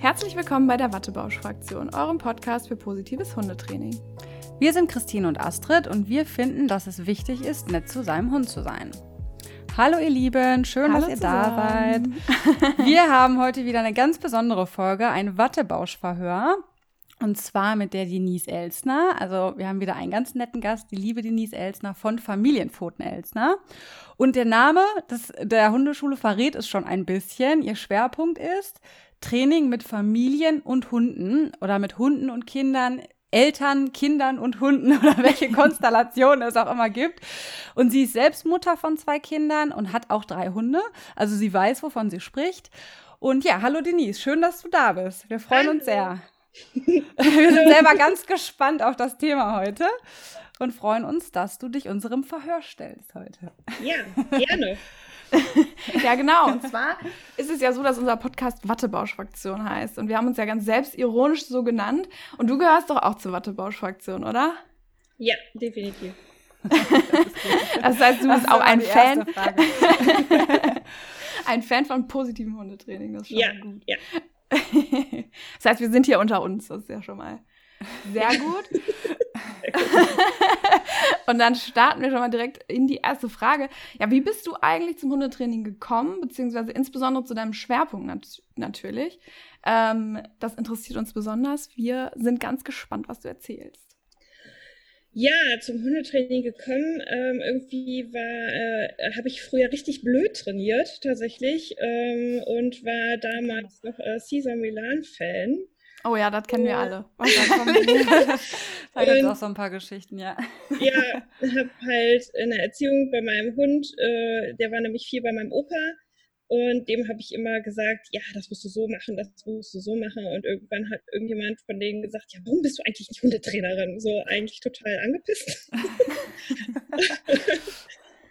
Herzlich willkommen bei der Wattebausch-Fraktion, eurem Podcast für positives Hundetraining. Wir sind Christine und Astrid und wir finden, dass es wichtig ist, nett zu seinem Hund zu sein. Hallo ihr Lieben, schön, Hallo dass ihr zusammen. da seid. Wir haben heute wieder eine ganz besondere Folge, ein Wattebausch-Verhör. Und zwar mit der Denise Elsner. Also wir haben wieder einen ganz netten Gast, die liebe Denise Elsner von Familienpfoten Elsner. Und der Name des, der Hundeschule verrät es schon ein bisschen. Ihr Schwerpunkt ist Training mit Familien und Hunden oder mit Hunden und Kindern Eltern, Kindern und Hunden oder welche Konstellation es auch immer gibt. Und sie ist selbst Mutter von zwei Kindern und hat auch drei Hunde. Also sie weiß, wovon sie spricht. Und ja, hallo Denise, schön, dass du da bist. Wir freuen hallo. uns sehr. Wir sind selber ganz gespannt auf das Thema heute und freuen uns, dass du dich unserem Verhör stellst heute. Ja, gerne. ja, genau. Und zwar ist es ja so, dass unser Podcast Wattebausch-Fraktion heißt. Und wir haben uns ja ganz selbstironisch so genannt. Und du gehörst doch auch zur Wattebausch-Fraktion, oder? Ja, definitiv. Das, das heißt, du bist auch ein Fan. ein Fan von positivem Hundetraining. Das ist schon ja, gut. Ja. Das heißt, wir sind hier unter uns, das ist ja schon mal sehr gut. Und dann starten wir schon mal direkt in die erste Frage. Ja, wie bist du eigentlich zum Hundetraining gekommen, beziehungsweise insbesondere zu deinem Schwerpunkt nat natürlich? Ähm, das interessiert uns besonders. Wir sind ganz gespannt, was du erzählst. Ja, zum Hundetraining gekommen. Ähm, irgendwie war, äh, habe ich früher richtig blöd trainiert tatsächlich ähm, und war damals noch äh, Caesar Milan Fan. Oh ja, das kennen wir alle. da gibt es auch so ein paar Geschichten, ja. Ja, habe halt in der Erziehung bei meinem Hund, äh, der war nämlich viel bei meinem Opa und dem habe ich immer gesagt, ja, das musst du so machen, das musst du so machen. Und irgendwann hat irgendjemand von denen gesagt, ja, warum bist du eigentlich nicht Hundetrainerin? So eigentlich total angepisst.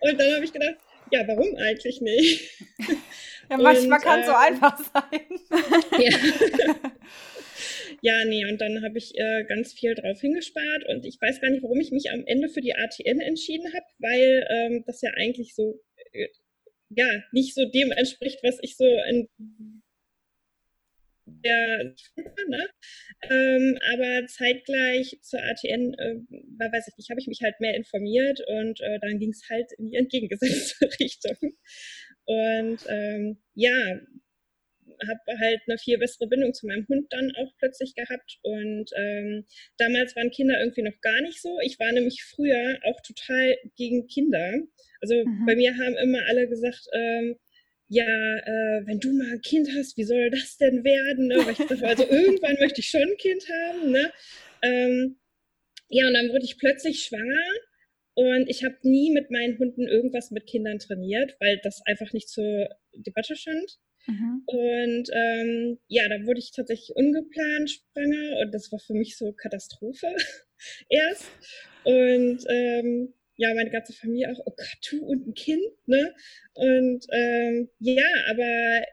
und dann habe ich gedacht, ja, warum eigentlich nicht? Ja, manchmal kann es äh, so einfach sein. ja. Ja, nee, und dann habe ich äh, ganz viel drauf hingespart und ich weiß gar nicht, warum ich mich am Ende für die ATN entschieden habe, weil ähm, das ja eigentlich so äh, ja, nicht so dem entspricht, was ich so in der, ne? ähm, aber zeitgleich zur ATN, äh, weiß ich nicht, habe ich mich halt mehr informiert und äh, dann ging es halt in die entgegengesetzte Richtung. Und ähm, ja, habe halt eine viel bessere Bindung zu meinem Hund dann auch plötzlich gehabt. Und ähm, damals waren Kinder irgendwie noch gar nicht so. Ich war nämlich früher auch total gegen Kinder. Also mhm. bei mir haben immer alle gesagt, ähm, ja, äh, wenn du mal ein Kind hast, wie soll das denn werden? Ne? Dachte, also irgendwann möchte ich schon ein Kind haben. Ne? Ähm, ja, und dann wurde ich plötzlich schwanger und ich habe nie mit meinen Hunden irgendwas mit Kindern trainiert, weil das einfach nicht zur Debatte stand. Mhm. Und ähm, ja, da wurde ich tatsächlich ungeplant schwanger und das war für mich so Katastrophe erst. Und ähm, ja, meine ganze Familie auch, oh Gott, du und ein Kind, ne? Und ähm, ja, aber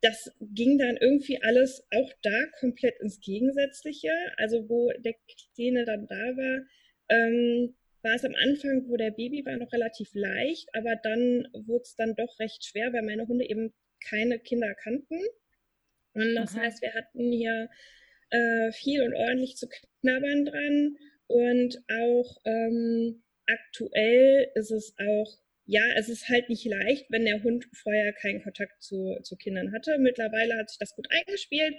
das ging dann irgendwie alles auch da komplett ins Gegensätzliche. Also wo der Kleine dann da war, ähm, war es am Anfang, wo der Baby war, noch relativ leicht, aber dann wurde es dann doch recht schwer, weil meine Hunde eben keine Kinder kannten. Und das okay. heißt, wir hatten hier äh, viel und ordentlich zu knabbern dran. Und auch ähm, aktuell ist es auch, ja, es ist halt nicht leicht, wenn der Hund vorher keinen Kontakt zu, zu Kindern hatte. Mittlerweile hat sich das gut eingespielt.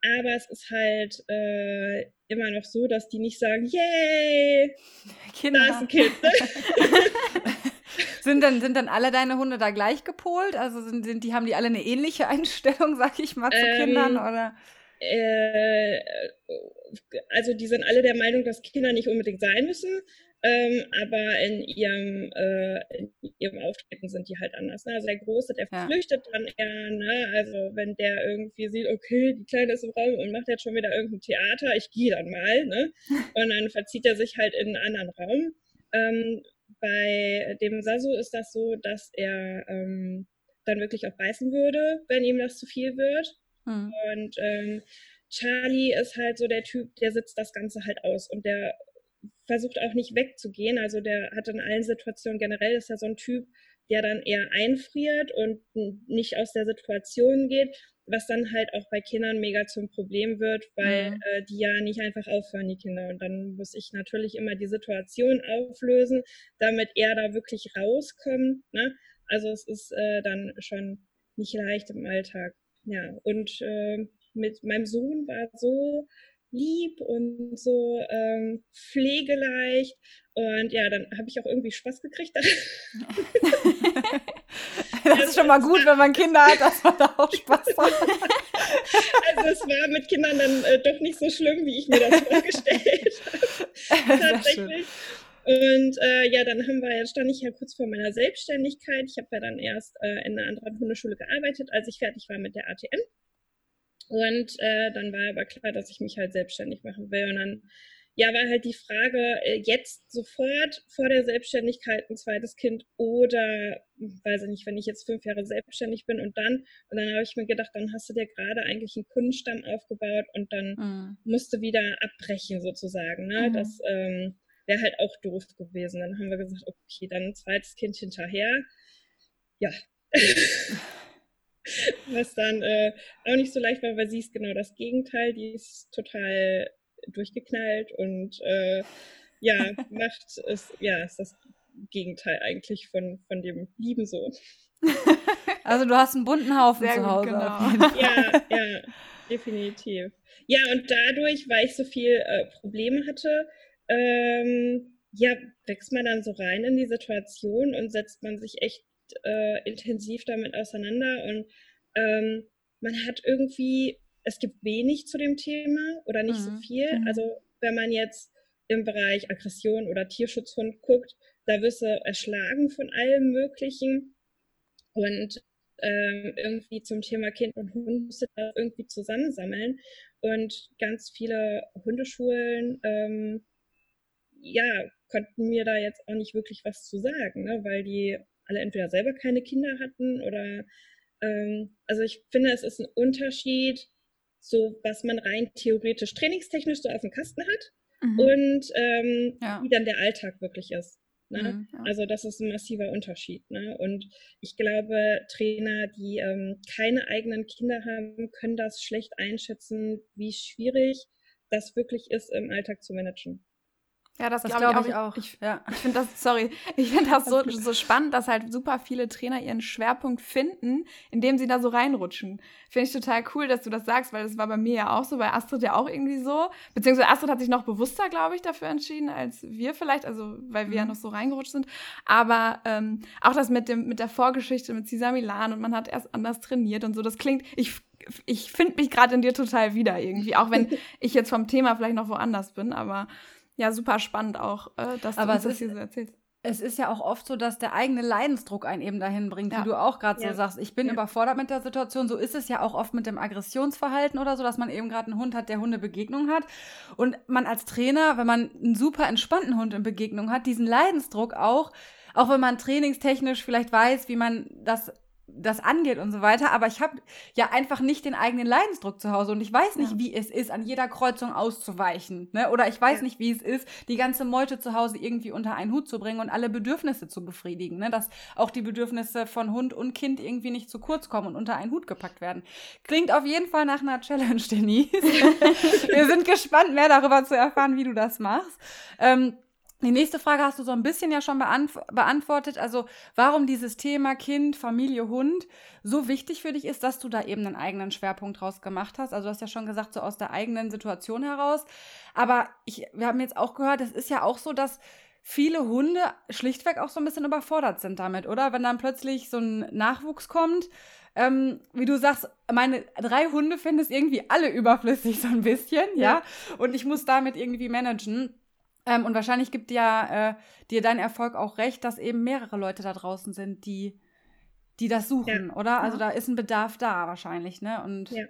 Aber es ist halt äh, immer noch so, dass die nicht sagen, yay, Kinder. da ist ein Kind. Sind dann, sind dann alle deine Hunde da gleich gepolt? Also sind, sind die, haben die alle eine ähnliche Einstellung, sag ich mal, zu ähm, Kindern? Oder? Äh, also die sind alle der Meinung, dass Kinder nicht unbedingt sein müssen. Ähm, aber in ihrem, äh, in ihrem Auftreten sind die halt anders. Ne? Also der Große, der ja. flüchtet dann eher, ne? also wenn der irgendwie sieht, okay, die Kleine ist im Raum und macht jetzt schon wieder irgendein Theater, ich gehe dann mal, ne? Und dann verzieht er sich halt in einen anderen Raum. Ähm, bei dem Sasu ist das so, dass er ähm, dann wirklich auch beißen würde, wenn ihm das zu viel wird. Hm. Und ähm, Charlie ist halt so der Typ, der sitzt das Ganze halt aus und der versucht auch nicht wegzugehen. Also der hat in allen Situationen generell ist er so ein Typ, der dann eher einfriert und nicht aus der Situation geht. Was dann halt auch bei Kindern mega zum Problem wird, weil mhm. äh, die ja nicht einfach aufhören, die Kinder. Und dann muss ich natürlich immer die Situation auflösen, damit er da wirklich rauskommt. Ne? Also es ist äh, dann schon nicht leicht im Alltag. Ja, und äh, mit meinem Sohn war so lieb und so ähm, pflegeleicht. Und ja, dann habe ich auch irgendwie Spaß gekriegt. das ist schon mal gut, wenn man Kinder hat, dass man da auch Spaß hat. Also es war mit Kindern dann äh, doch nicht so schlimm, wie ich mir das vorgestellt habe. Tatsächlich. Und äh, ja, dann haben wir, stand ich ja kurz vor meiner Selbstständigkeit. Ich habe ja dann erst äh, in einer anderen Hundeschule gearbeitet, als ich fertig war mit der ATN. Und äh, dann war aber klar, dass ich mich halt selbstständig machen will. Und dann, ja, war halt die Frage, äh, jetzt sofort vor der Selbstständigkeit ein zweites Kind oder, weiß ich nicht, wenn ich jetzt fünf Jahre selbstständig bin und dann, und dann habe ich mir gedacht, dann hast du dir gerade eigentlich einen Kundenstamm aufgebaut und dann mhm. musst du wieder abbrechen sozusagen. Ne? Mhm. Das ähm, wäre halt auch doof gewesen. Dann haben wir gesagt, okay, dann ein zweites Kind hinterher. Ja. Was dann äh, auch nicht so leicht war, weil sie ist genau das Gegenteil. Die ist total durchgeknallt und äh, ja, macht es, ja, ist das Gegenteil eigentlich von, von dem lieben Sohn. Also du hast einen bunten Haufen Sehr zu Hause. Gut, genau. Ja, ja, definitiv. Ja, und dadurch, weil ich so viel äh, Probleme hatte, ähm, ja, wächst man dann so rein in die Situation und setzt man sich echt äh, intensiv damit auseinander und ähm, man hat irgendwie, es gibt wenig zu dem Thema oder nicht mhm. so viel. Mhm. Also wenn man jetzt im Bereich Aggression oder Tierschutzhund guckt, da wirst du erschlagen von allem Möglichen. Und ähm, irgendwie zum Thema Kind und Hund musste da irgendwie zusammensammeln. Und ganz viele Hundeschulen, ähm, ja, konnten mir da jetzt auch nicht wirklich was zu sagen, ne? weil die alle entweder selber keine Kinder hatten oder ähm, also ich finde, es ist ein Unterschied, so was man rein theoretisch trainingstechnisch so auf dem Kasten hat mhm. und ähm, ja. wie dann der Alltag wirklich ist. Ne? Mhm, ja. Also das ist ein massiver Unterschied. Ne? Und ich glaube, Trainer, die ähm, keine eigenen Kinder haben, können das schlecht einschätzen, wie schwierig das wirklich ist, im Alltag zu managen. Ja, das, das glaube glaub ich, auch. Ich, ja. ich finde das, sorry, ich finde das so, so spannend, dass halt super viele Trainer ihren Schwerpunkt finden, indem sie da so reinrutschen. Finde ich total cool, dass du das sagst, weil das war bei mir ja auch so, bei Astrid ja auch irgendwie so. Beziehungsweise Astrid hat sich noch bewusster, glaube ich, dafür entschieden, als wir vielleicht, also weil wir mhm. ja noch so reingerutscht sind. Aber ähm, auch das mit, dem, mit der Vorgeschichte mit Cesar Milan und man hat erst anders trainiert und so, das klingt, ich ich finde mich gerade in dir total wieder irgendwie, auch wenn ich jetzt vom Thema vielleicht noch woanders bin, aber ja, super spannend auch, äh, dass Aber du uns das hier so erzählst. Es ist ja auch oft so, dass der eigene Leidensdruck einen eben dahin bringt, ja. wie du auch gerade ja. so sagst. Ich bin ja. überfordert mit der Situation. So ist es ja auch oft mit dem Aggressionsverhalten oder so, dass man eben gerade einen Hund hat, der Hundebegegnung hat. Und man als Trainer, wenn man einen super entspannten Hund in Begegnung hat, diesen Leidensdruck auch, auch wenn man trainingstechnisch vielleicht weiß, wie man das das angeht und so weiter. Aber ich habe ja einfach nicht den eigenen Leidensdruck zu Hause und ich weiß nicht, ja. wie es ist, an jeder Kreuzung auszuweichen. Ne? Oder ich weiß ja. nicht, wie es ist, die ganze Meute zu Hause irgendwie unter einen Hut zu bringen und alle Bedürfnisse zu befriedigen. Ne? Dass auch die Bedürfnisse von Hund und Kind irgendwie nicht zu kurz kommen und unter einen Hut gepackt werden. Klingt auf jeden Fall nach einer Challenge, Denise. Wir sind gespannt, mehr darüber zu erfahren, wie du das machst. Ähm, die nächste Frage hast du so ein bisschen ja schon beantw beantwortet. Also, warum dieses Thema Kind, Familie, Hund so wichtig für dich ist, dass du da eben einen eigenen Schwerpunkt draus gemacht hast. Also, du hast ja schon gesagt, so aus der eigenen Situation heraus. Aber ich, wir haben jetzt auch gehört, es ist ja auch so, dass viele Hunde schlichtweg auch so ein bisschen überfordert sind damit, oder? Wenn dann plötzlich so ein Nachwuchs kommt, ähm, wie du sagst, meine drei Hunde finden es irgendwie alle überflüssig, so ein bisschen, ja. ja? Und ich muss damit irgendwie managen. Ähm, und wahrscheinlich gibt ja äh, dir dein Erfolg auch recht, dass eben mehrere Leute da draußen sind, die, die das suchen, ja. oder? Also da ist ein Bedarf da wahrscheinlich, ne? Und ja.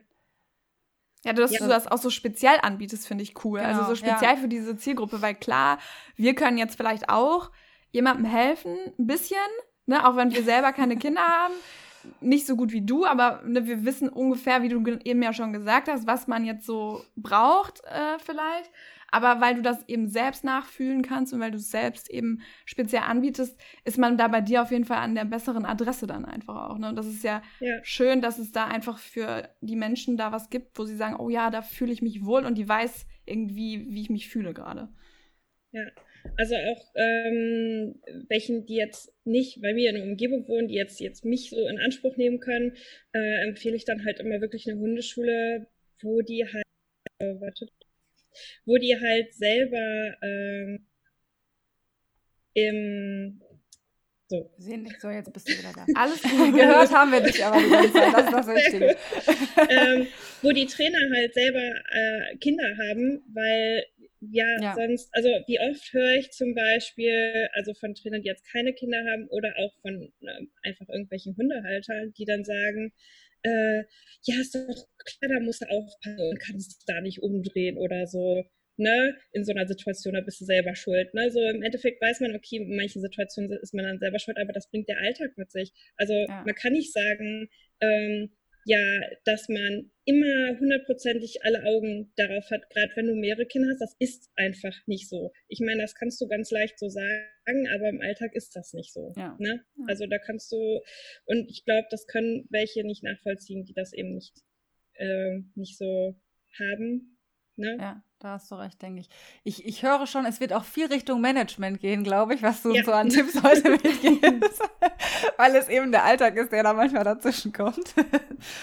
Ja, dass ja. du das auch so speziell anbietest, finde ich cool. Also genau, also so speziell ja. für diese Zielgruppe, weil klar, wir können jetzt vielleicht auch jemandem helfen, ein bisschen, ne, auch wenn wir selber keine Kinder haben. Nicht so gut wie du, aber ne, wir wissen ungefähr, wie du eben ja schon gesagt hast, was man jetzt so braucht, äh, vielleicht. Aber weil du das eben selbst nachfühlen kannst und weil du es selbst eben speziell anbietest, ist man da bei dir auf jeden Fall an der besseren Adresse dann einfach auch. Ne? Und das ist ja, ja, schön, dass es da einfach für die Menschen da was gibt, wo sie sagen, oh ja, da fühle ich mich wohl und die weiß irgendwie, wie ich mich fühle gerade. Ja, also auch ähm, welchen, die jetzt nicht bei mir in der Umgebung wohnen, die jetzt, jetzt mich so in Anspruch nehmen können, äh, empfehle ich dann halt immer wirklich eine Hundeschule, wo die halt, äh, wartet, wo die halt selber ähm, im so. Sehen dich so, jetzt bist du wieder da. Alles gut, gehört haben wir dich aber die ganze Zeit, das ist das Wichtige. ähm, wo die Trainer halt selber äh, Kinder haben, weil ja, ja, sonst, also wie oft höre ich zum Beispiel, also von Trainern, die jetzt keine Kinder haben oder auch von äh, einfach irgendwelchen Hundehaltern, die dann sagen, äh, ja, ist doch klar, da musst du aufpassen und kannst da nicht umdrehen oder so. Ne, in so einer Situation, da bist du selber schuld. Ne? So im Endeffekt weiß man, okay, in manchen Situationen ist man dann selber schuld, aber das bringt der Alltag mit sich. Also ja. man kann nicht sagen, ähm, ja, dass man immer hundertprozentig alle Augen darauf hat, gerade wenn du mehrere Kinder hast, das ist einfach nicht so. Ich meine, das kannst du ganz leicht so sagen, aber im Alltag ist das nicht so. Ja. Ne? Ja. Also da kannst du, und ich glaube, das können welche nicht nachvollziehen, die das eben nicht, äh, nicht so haben. Ne? Ja, da hast du recht, denke ich. ich. Ich höre schon, es wird auch viel Richtung Management gehen, glaube ich, was du ja. so an Tipps heute mitgibst. Weil es eben der Alltag ist, der da manchmal dazwischen kommt.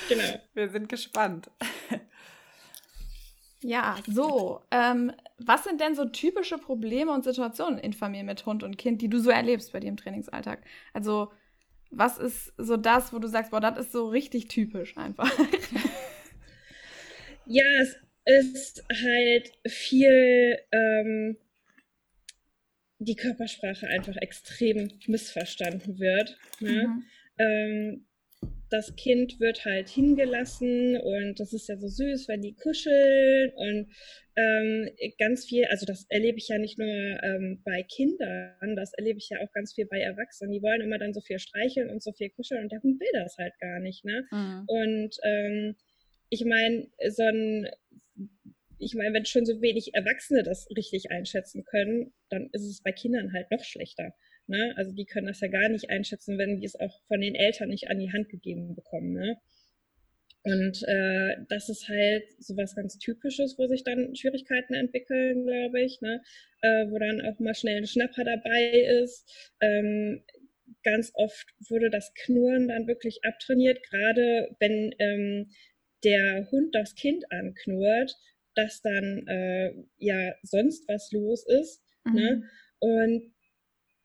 Genau. Wir sind gespannt. Ja, so. Ähm, was sind denn so typische Probleme und Situationen in Familie mit Hund und Kind, die du so erlebst bei dir im Trainingsalltag? Also, was ist so das, wo du sagst, boah, das ist so richtig typisch einfach? Ja, es ist halt viel ähm, die Körpersprache einfach extrem missverstanden wird. Ne? Mhm. Ähm, das Kind wird halt hingelassen und das ist ja so süß, wenn die kuscheln und ähm, ganz viel, also das erlebe ich ja nicht nur ähm, bei Kindern, das erlebe ich ja auch ganz viel bei Erwachsenen. Die wollen immer dann so viel streicheln und so viel kuscheln und der Hund will das halt gar nicht. Ne? Mhm. Und ähm, ich meine, so ein ich meine, wenn schon so wenig Erwachsene das richtig einschätzen können, dann ist es bei Kindern halt noch schlechter. Ne? Also die können das ja gar nicht einschätzen, wenn die es auch von den Eltern nicht an die Hand gegeben bekommen. Ne? Und äh, das ist halt so was ganz Typisches, wo sich dann Schwierigkeiten entwickeln, glaube ich, ne? Äh, wo dann auch mal schnell ein Schnapper dabei ist. Ähm, ganz oft wurde das Knurren dann wirklich abtrainiert, gerade wenn ähm, der Hund das Kind anknurrt, dass dann äh, ja sonst was los ist. Ne? Mhm. Ne? Und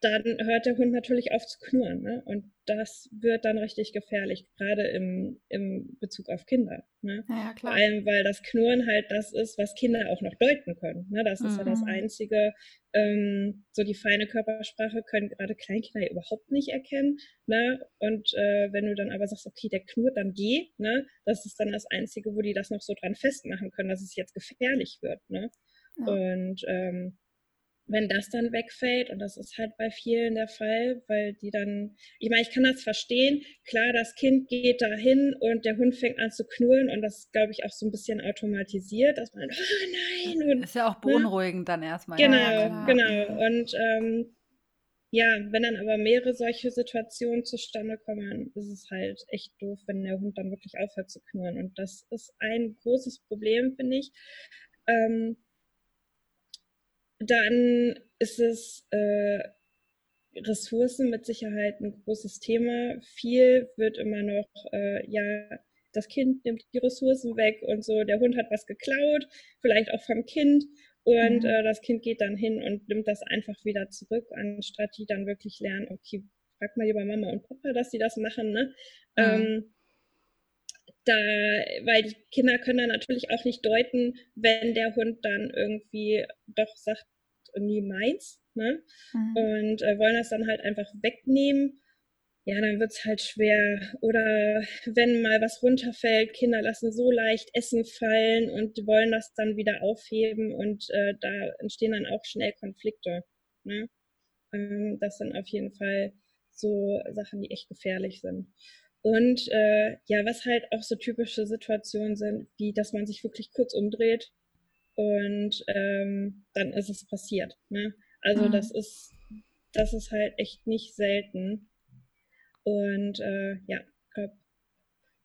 dann hört der Hund natürlich auf zu knurren. Ne? Und das wird dann richtig gefährlich, gerade im, im Bezug auf Kinder. Ne? Ja, Vor allem, weil das Knurren halt das ist, was Kinder auch noch deuten können. Ne? Das ist mhm. ja das mhm. Einzige, ähm, so die feine Körpersprache können gerade Kleinkinder überhaupt nicht erkennen. Ne? Und äh, wenn du dann aber sagst, okay, der knurrt, dann geh, ne? das ist dann das Einzige, wo die das noch so dran festmachen können, dass es jetzt gefährlich wird. Ne? Ja. Und ähm, wenn das dann wegfällt, und das ist halt bei vielen der Fall, weil die dann, ich meine, ich kann das verstehen, klar, das Kind geht dahin und der Hund fängt an zu knurren und das ist, glaube ich, auch so ein bisschen automatisiert, dass man, oh nein. Und, ist ja auch ne? beunruhigend ne? dann erstmal. Genau, ja, genau. Und ähm, ja, wenn dann aber mehrere solche Situationen zustande kommen, ist es halt echt doof, wenn der Hund dann wirklich aufhört zu knurren. Und das ist ein großes Problem, finde ich. Ähm, dann ist es äh, Ressourcen mit Sicherheit ein großes Thema. Viel wird immer noch, äh, ja, das Kind nimmt die Ressourcen weg und so, der Hund hat was geklaut, vielleicht auch vom Kind. Und mhm. äh, das Kind geht dann hin und nimmt das einfach wieder zurück, anstatt die dann wirklich lernen, okay, frag mal lieber Mama und Papa, dass sie das machen, ne? Mhm. Ähm, da, weil die Kinder können dann natürlich auch nicht deuten, wenn der Hund dann irgendwie doch sagt, nie meins, ne? Mhm. Und äh, wollen das dann halt einfach wegnehmen. Ja, dann wird's halt schwer. Oder wenn mal was runterfällt, Kinder lassen so leicht Essen fallen und wollen das dann wieder aufheben und äh, da entstehen dann auch schnell Konflikte. Ne? Ähm, das sind auf jeden Fall so Sachen, die echt gefährlich sind. Und äh, ja, was halt auch so typische Situationen sind, wie dass man sich wirklich kurz umdreht und ähm, dann ist es passiert. Ne? Also mhm. das ist, das ist halt echt nicht selten. Und äh, ja, glaube,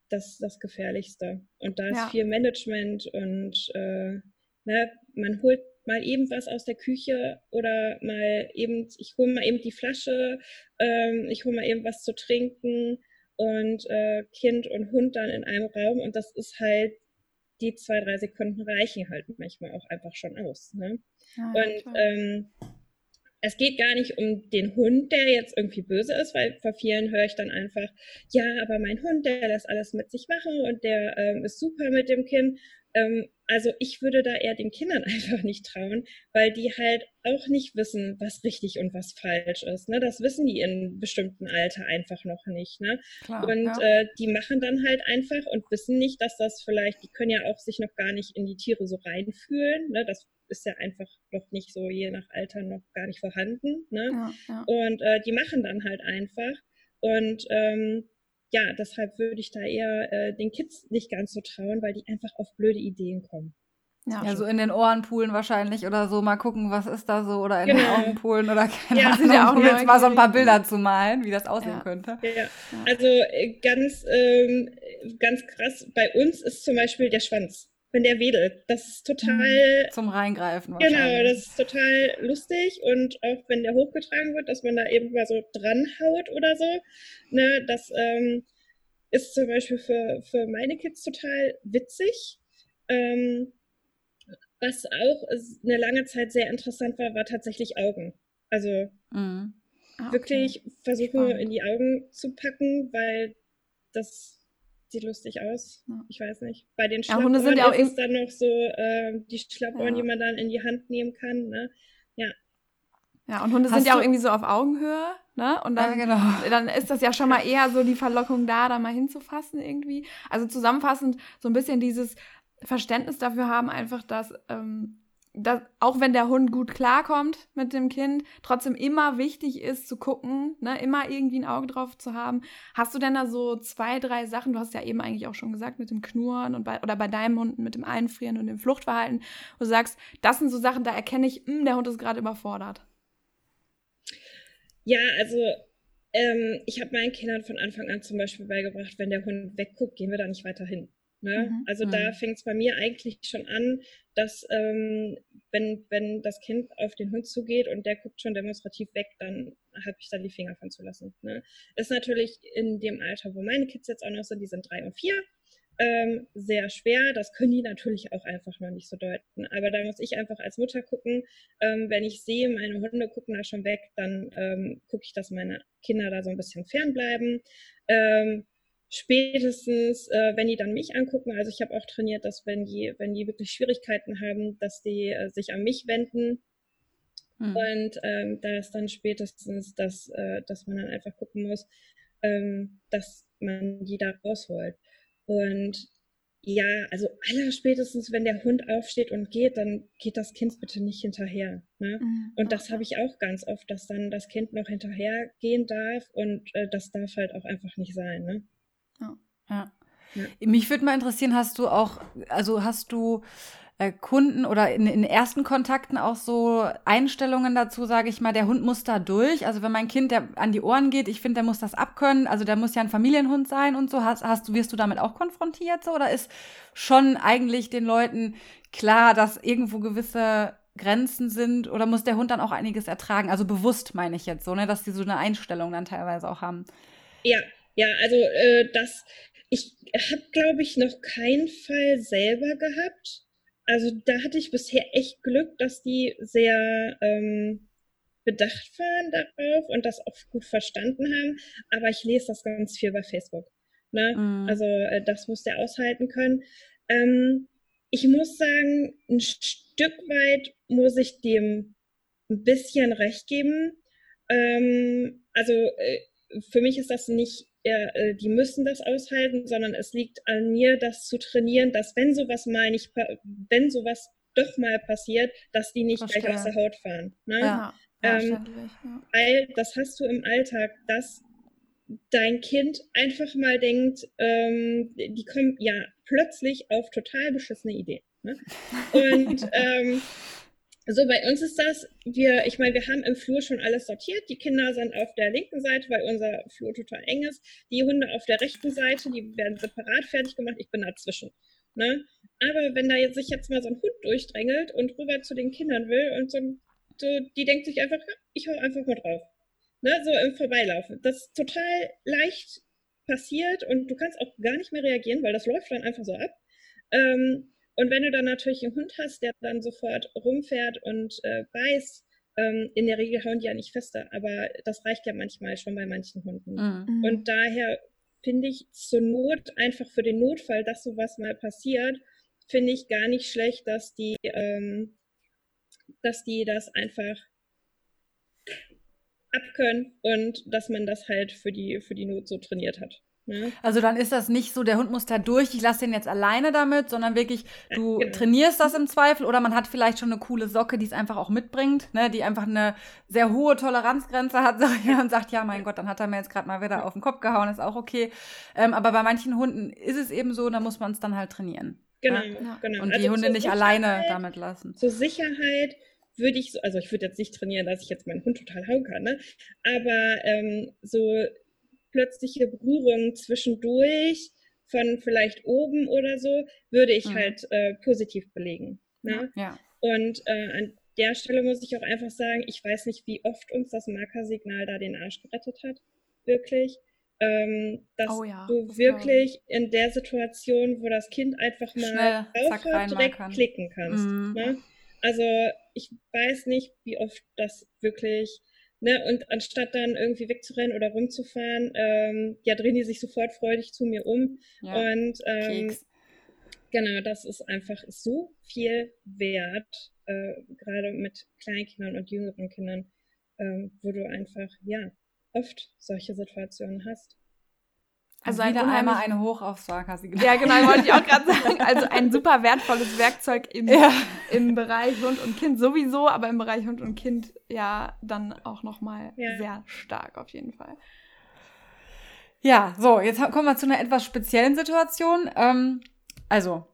das ist das Gefährlichste. Und da ist ja. viel Management und äh, ne, man holt mal eben was aus der Küche oder mal eben, ich hole mal eben die Flasche, ähm, ich hole mal eben was zu trinken und äh, Kind und Hund dann in einem Raum und das ist halt die zwei, drei Sekunden reichen halt manchmal auch einfach schon aus. Ne? Ja, und ähm, es geht gar nicht um den Hund, der jetzt irgendwie böse ist, weil vor vielen höre ich dann einfach, ja, aber mein Hund, der lässt alles mit sich machen und der ähm, ist super mit dem Kind. Ähm, also ich würde da eher den Kindern einfach nicht trauen, weil die halt auch nicht wissen, was richtig und was falsch ist. Ne? Das wissen die in bestimmten Alter einfach noch nicht. Ne? Klar, und ja. äh, die machen dann halt einfach und wissen nicht, dass das vielleicht, die können ja auch sich noch gar nicht in die Tiere so reinfühlen. Ne? Das ist ja einfach noch nicht so je nach Alter noch gar nicht vorhanden. Ne? Ja, ja. Und äh, die machen dann halt einfach. Und ähm, ja, deshalb würde ich da eher äh, den Kids nicht ganz so trauen, weil die einfach auf blöde Ideen kommen. Ja, ja so in den Ohrenpoolen wahrscheinlich oder so mal gucken, was ist da so oder in genau. den Augenpoolen oder keine ja, Ahnung, ja auch jetzt mal so ein paar Bilder zu malen, wie das aussehen ja. könnte. Ja. Also äh, ganz, ähm, ganz krass, bei uns ist zum Beispiel der Schwanz wenn der wedelt. Das ist total. Mhm. Zum Reingreifen. Genau, das ist total lustig und auch wenn der hochgetragen wird, dass man da eben mal so dranhaut oder so. Ne, das ähm, ist zum Beispiel für, für meine Kids total witzig. Ähm, was auch eine lange Zeit sehr interessant war, war tatsächlich Augen. Also mhm. ah, okay. wirklich versuchen, Spannend. in die Augen zu packen, weil das sieht lustig aus. Ja. Ich weiß nicht. Bei den Schlappohren ja, sind ja auch ist es dann noch so äh, die Schlappohren, die man dann in die Hand nehmen kann. Ne? Ja. Ja, und Hunde Hast sind ja auch irgendwie so auf Augenhöhe, ne? Und dann, genau. dann ist das ja schon mal eher so die Verlockung da, da mal hinzufassen irgendwie. Also zusammenfassend so ein bisschen dieses Verständnis dafür haben, einfach, dass ähm, dass, auch wenn der Hund gut klarkommt mit dem Kind, trotzdem immer wichtig ist zu gucken, ne, immer irgendwie ein Auge drauf zu haben. Hast du denn da so zwei, drei Sachen, du hast ja eben eigentlich auch schon gesagt, mit dem Knurren und bei, oder bei deinem Hund mit dem Einfrieren und dem Fluchtverhalten, wo du sagst, das sind so Sachen, da erkenne ich, mh, hm, der Hund ist gerade überfordert. Ja, also ähm, ich habe meinen Kindern von Anfang an zum Beispiel beigebracht, wenn der Hund wegguckt, gehen wir da nicht weiter hin. Ne? Mhm. Also mhm. da fängt es bei mir eigentlich schon an, dass ähm, wenn, wenn das Kind auf den Hund zugeht und der guckt schon demonstrativ weg, dann habe ich da die Finger von zu lassen. Ne? Ist natürlich in dem Alter, wo meine Kids jetzt auch noch sind, die sind drei und vier, ähm, sehr schwer. Das können die natürlich auch einfach noch nicht so deuten. Aber da muss ich einfach als Mutter gucken, ähm, wenn ich sehe, meine Hunde gucken da schon weg, dann ähm, gucke ich, dass meine Kinder da so ein bisschen fernbleiben. Ähm, spätestens, äh, wenn die dann mich angucken, also ich habe auch trainiert, dass wenn die, wenn die wirklich Schwierigkeiten haben, dass die äh, sich an mich wenden. Hm. Und ähm, da ist dann spätestens, dass, äh, dass man dann einfach gucken muss, ähm, dass man die da rausholt. Und ja, also aller spätestens, wenn der Hund aufsteht und geht, dann geht das Kind bitte nicht hinterher. Ne? Mhm. Und das habe ich auch ganz oft, dass dann das Kind noch hinterher gehen darf und äh, das darf halt auch einfach nicht sein. Ne? Ja. ja. Mich würde mal interessieren, hast du auch, also hast du äh, Kunden oder in, in ersten Kontakten auch so Einstellungen dazu, sage ich mal, der Hund muss da durch. Also wenn mein Kind der an die Ohren geht, ich finde, der muss das abkönnen. Also der muss ja ein Familienhund sein und so. Hast, hast du, wirst du damit auch konfrontiert so? Oder ist schon eigentlich den Leuten klar, dass irgendwo gewisse Grenzen sind oder muss der Hund dann auch einiges ertragen? Also bewusst meine ich jetzt so, ne, dass die so eine Einstellung dann teilweise auch haben. Ja, ja, also äh, das, ich habe, glaube ich, noch keinen Fall selber gehabt. Also da hatte ich bisher echt Glück, dass die sehr ähm, bedacht waren darauf und das auch gut verstanden haben. Aber ich lese das ganz viel bei Facebook. Ne? Mhm. Also äh, das muss der aushalten können. Ähm, ich muss sagen, ein Stück weit muss ich dem ein bisschen recht geben. Ähm, also äh, für mich ist das nicht äh, die müssen das aushalten, sondern es liegt an mir, das zu trainieren, dass wenn sowas mal nicht, wenn sowas doch mal passiert, dass die nicht Verstehe. gleich aus der Haut fahren. Ne? Ja, ähm, ja. Weil das hast du im Alltag, dass dein Kind einfach mal denkt, ähm, die kommen ja plötzlich auf total beschissene Ideen. Ne? Und ähm, so, bei uns ist das, wir, ich meine, wir haben im Flur schon alles sortiert. Die Kinder sind auf der linken Seite, weil unser Flur total eng ist. Die Hunde auf der rechten Seite, die werden separat fertig gemacht. Ich bin dazwischen. Ne? Aber wenn da jetzt sich jetzt mal so ein Hund durchdrängelt und rüber zu den Kindern will und so, so die denkt sich einfach, ich hau einfach mal drauf. Ne? So im Vorbeilaufen. Das ist total leicht passiert und du kannst auch gar nicht mehr reagieren, weil das läuft dann einfach so ab. Ähm, und wenn du dann natürlich einen Hund hast, der dann sofort rumfährt und äh, beißt, ähm, in der Regel hauen die ja nicht fester, aber das reicht ja manchmal schon bei manchen Hunden. Mhm. Und daher finde ich zur Not einfach für den Notfall, dass sowas mal passiert, finde ich gar nicht schlecht, dass die, ähm, dass die das einfach abkönnen und dass man das halt für die, für die Not so trainiert hat. Ne? Also dann ist das nicht so, der Hund muss da durch, ich lasse den jetzt alleine damit, sondern wirklich, du genau. trainierst das im Zweifel oder man hat vielleicht schon eine coole Socke, die es einfach auch mitbringt, ne, die einfach eine sehr hohe Toleranzgrenze hat, sag ich, und sagt, ja, mein Gott, dann hat er mir jetzt gerade mal wieder auf den Kopf gehauen, ist auch okay. Ähm, aber bei manchen Hunden ist es eben so, da muss man es dann halt trainieren. Genau, ne? genau. Und also die Hunde nicht Sicherheit, alleine damit lassen. Zur Sicherheit würde ich so, also ich würde jetzt nicht trainieren, dass ich jetzt meinen Hund total hauen kann, ne? Aber ähm, so plötzliche Berührungen zwischendurch von vielleicht oben oder so, würde ich mhm. halt äh, positiv belegen. Ne? Ja. Und äh, an der Stelle muss ich auch einfach sagen, ich weiß nicht, wie oft uns das Markersignal da den Arsch gerettet hat. Wirklich. Ähm, dass oh ja, du das wirklich in der Situation, wo das Kind einfach mal aufhört, direkt kann. klicken kannst. Mhm. Ne? Also ich weiß nicht, wie oft das wirklich Ne, und anstatt dann irgendwie wegzurennen oder rumzufahren, ähm, ja, drehen die sich sofort freudig zu mir um. Ja, und ähm, genau, das ist einfach so viel wert, äh, gerade mit Kleinkindern und jüngeren Kindern, ähm, wo du einfach, ja, oft solche Situationen hast. Also ein wieder einmal eine hoch auf Sarkasi. Ja, genau, wollte ich auch gerade sagen. Also ein super wertvolles Werkzeug im, ja. im Bereich Hund und Kind sowieso, aber im Bereich Hund und Kind ja dann auch nochmal ja. sehr stark auf jeden Fall. Ja, so, jetzt kommen wir zu einer etwas speziellen Situation. Ähm, also,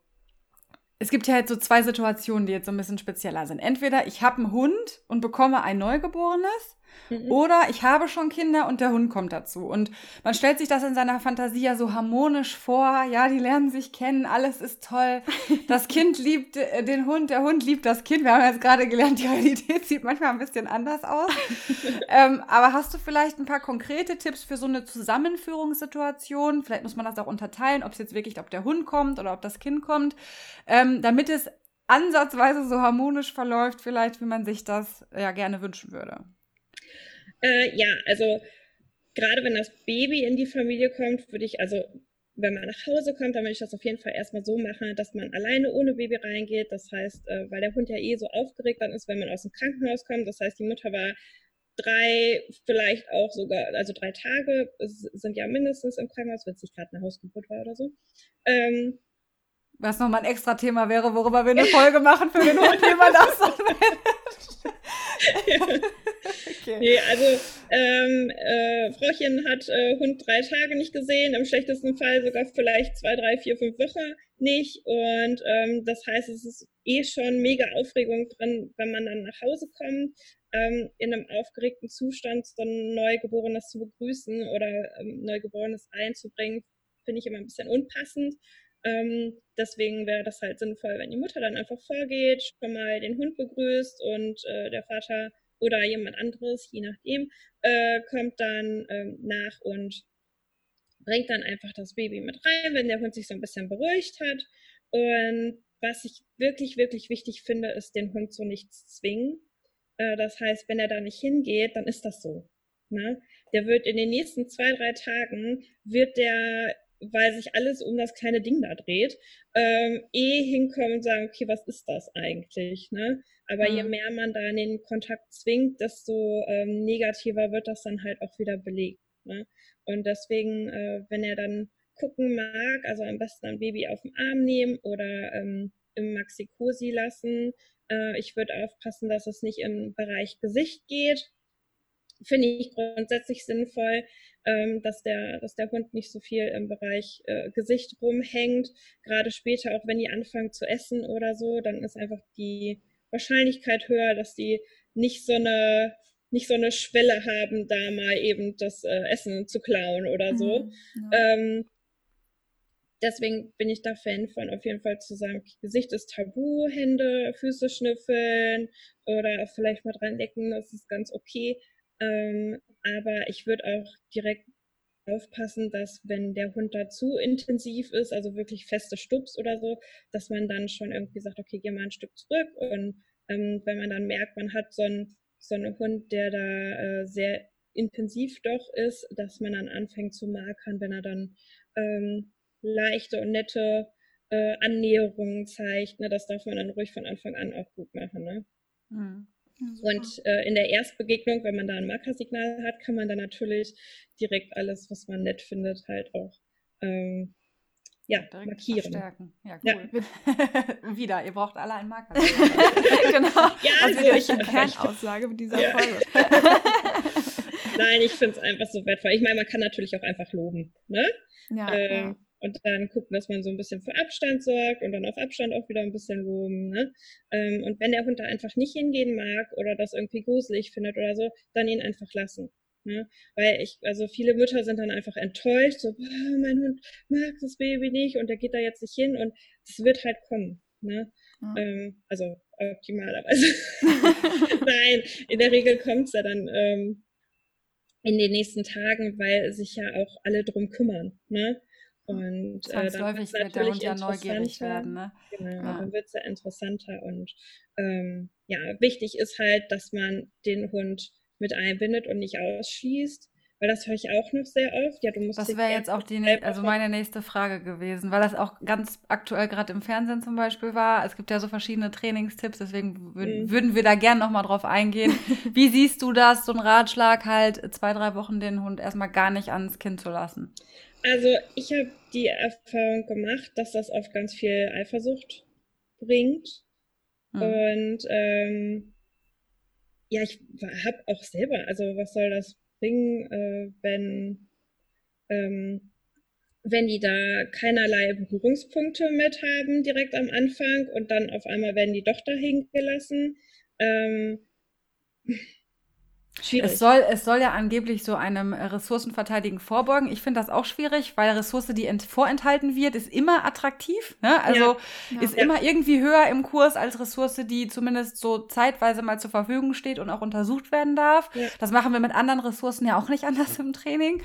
es gibt ja jetzt so zwei Situationen, die jetzt so ein bisschen spezieller sind. Entweder ich habe einen Hund und bekomme ein Neugeborenes Mhm. Oder ich habe schon Kinder und der Hund kommt dazu. Und man stellt sich das in seiner Fantasie ja so harmonisch vor. Ja, die lernen sich kennen, alles ist toll. Das Kind liebt äh, den Hund, der Hund liebt das Kind. Wir haben jetzt gerade gelernt, die Realität sieht manchmal ein bisschen anders aus. ähm, aber hast du vielleicht ein paar konkrete Tipps für so eine Zusammenführungssituation? Vielleicht muss man das auch unterteilen, ob es jetzt wirklich, ob der Hund kommt oder ob das Kind kommt, ähm, damit es ansatzweise so harmonisch verläuft, vielleicht, wie man sich das ja gerne wünschen würde. Äh, ja, also gerade wenn das Baby in die Familie kommt, würde ich, also wenn man nach Hause kommt, dann würde ich das auf jeden Fall erstmal so machen, dass man alleine ohne Baby reingeht. Das heißt, äh, weil der Hund ja eh so aufgeregt dann ist, wenn man aus dem Krankenhaus kommt. Das heißt, die Mutter war drei, vielleicht auch sogar, also drei Tage sind ja mindestens im Krankenhaus, wenn es nicht gerade eine Hausgeburt war oder so. Ähm, Was nochmal ein extra Thema wäre, worüber wir eine Folge machen für den Hund, wie man das ja. okay. Nee, also ähm, äh, Frauchen hat äh, Hund drei Tage nicht gesehen, im schlechtesten Fall sogar vielleicht zwei, drei, vier, fünf Wochen nicht. Und ähm, das heißt, es ist eh schon mega Aufregung drin, wenn man dann nach Hause kommt, ähm, in einem aufgeregten Zustand so ein Neugeborenes zu begrüßen oder ähm, Neugeborenes einzubringen, finde ich immer ein bisschen unpassend. Ähm, deswegen wäre das halt sinnvoll, wenn die Mutter dann einfach vorgeht, schon mal den Hund begrüßt und äh, der Vater oder jemand anderes, je nachdem, äh, kommt dann ähm, nach und bringt dann einfach das Baby mit rein, wenn der Hund sich so ein bisschen beruhigt hat. Und was ich wirklich, wirklich wichtig finde, ist, den Hund zu nichts zwingen. Äh, das heißt, wenn er da nicht hingeht, dann ist das so. Ne? Der wird in den nächsten zwei, drei Tagen, wird der weil sich alles um das kleine Ding da dreht, ähm, eh hinkommen und sagen, okay, was ist das eigentlich? Ne? Aber mhm. je mehr man da in den Kontakt zwingt, desto ähm, negativer wird das dann halt auch wieder belegt. Ne? Und deswegen, äh, wenn er dann gucken mag, also am besten ein Baby auf den Arm nehmen oder ähm, im Maxi-Cosi lassen. Äh, ich würde aufpassen, dass es nicht im Bereich Gesicht geht, finde ich grundsätzlich sinnvoll, ähm, dass, der, dass der Hund nicht so viel im Bereich äh, Gesicht rumhängt. Gerade später, auch wenn die anfangen zu essen oder so, dann ist einfach die Wahrscheinlichkeit höher, dass die nicht so eine nicht so eine Schwelle haben, da mal eben das äh, Essen zu klauen oder so. Mhm, ja. ähm, deswegen bin ich da Fan von, auf jeden Fall zu sagen, Gesicht ist tabu, Hände, Füße schnüffeln oder vielleicht mal dran lecken, das ist ganz okay. Ähm, aber ich würde auch direkt aufpassen, dass wenn der Hund da zu intensiv ist, also wirklich feste Stups oder so, dass man dann schon irgendwie sagt, okay, geh mal ein Stück zurück und ähm, wenn man dann merkt, man hat so einen, so Hund, der da äh, sehr intensiv doch ist, dass man dann anfängt zu markern, wenn er dann ähm, leichte und nette äh, Annäherungen zeigt. Ne? Das darf man dann ruhig von Anfang an auch gut machen. Ne? Mhm. Und äh, in der Erstbegegnung, wenn man da ein Markersignal hat, kann man dann natürlich direkt alles, was man nett findet, halt auch ähm, ja, Direkt markieren. Verstärken. Ja, cool. Ja. wieder, ihr braucht alle einen Marker. genau. Ja, also, also ich, eine Kernaussage mit dieser ja. Folge. Nein, ich finde es einfach so wertvoll. Ich meine, man kann natürlich auch einfach loben. Ne? Ja, äh, ja und dann gucken, dass man so ein bisschen für Abstand sorgt und dann auf Abstand auch wieder ein bisschen loben. Ne? Ähm, und wenn der Hund da einfach nicht hingehen mag oder das irgendwie gruselig findet oder so, dann ihn einfach lassen. Ne? Weil ich, also viele Mütter sind dann einfach enttäuscht, so, boah, mein Hund mag das Baby nicht und der geht da jetzt nicht hin und es wird halt kommen. Ne? Ja. Ähm, also optimalerweise. Nein, in der Regel kommt es ja dann ähm, in den nächsten Tagen, weil sich ja auch alle drum kümmern. Ne? Und äh, dann wird der Hund ja neugierig werden. Ne? Genau, ja. dann wird es ja interessanter. Und ähm, ja, wichtig ist halt, dass man den Hund mit einbindet und nicht ausschließt. Weil das höre ich auch noch sehr oft. Ja, du musst das wäre jetzt auch die, also meine nächste Frage gewesen, weil das auch ganz aktuell gerade im Fernsehen zum Beispiel war. Es gibt ja so verschiedene Trainingstipps, deswegen mhm. würden wir da gerne nochmal drauf eingehen. Wie siehst du das, so ein Ratschlag halt, zwei, drei Wochen den Hund erstmal gar nicht ans Kind zu lassen? Also ich habe die Erfahrung gemacht, dass das oft ganz viel Eifersucht bringt. Mhm. Und ähm, ja, ich habe auch selber, also was soll das bringen, äh, wenn, ähm, wenn die da keinerlei Berührungspunkte mit haben direkt am Anfang und dann auf einmal werden die doch dahin gelassen. Ähm, Schwierig. Es soll, es soll ja angeblich so einem Ressourcenverteidigen vorbeugen. Ich finde das auch schwierig, weil Ressource, die vorenthalten wird, ist immer attraktiv. Ne? Also ja. Ja. ist ja. immer irgendwie höher im Kurs als Ressource, die zumindest so zeitweise mal zur Verfügung steht und auch untersucht werden darf. Das machen wir mit anderen Ressourcen ja auch nicht anders im Training.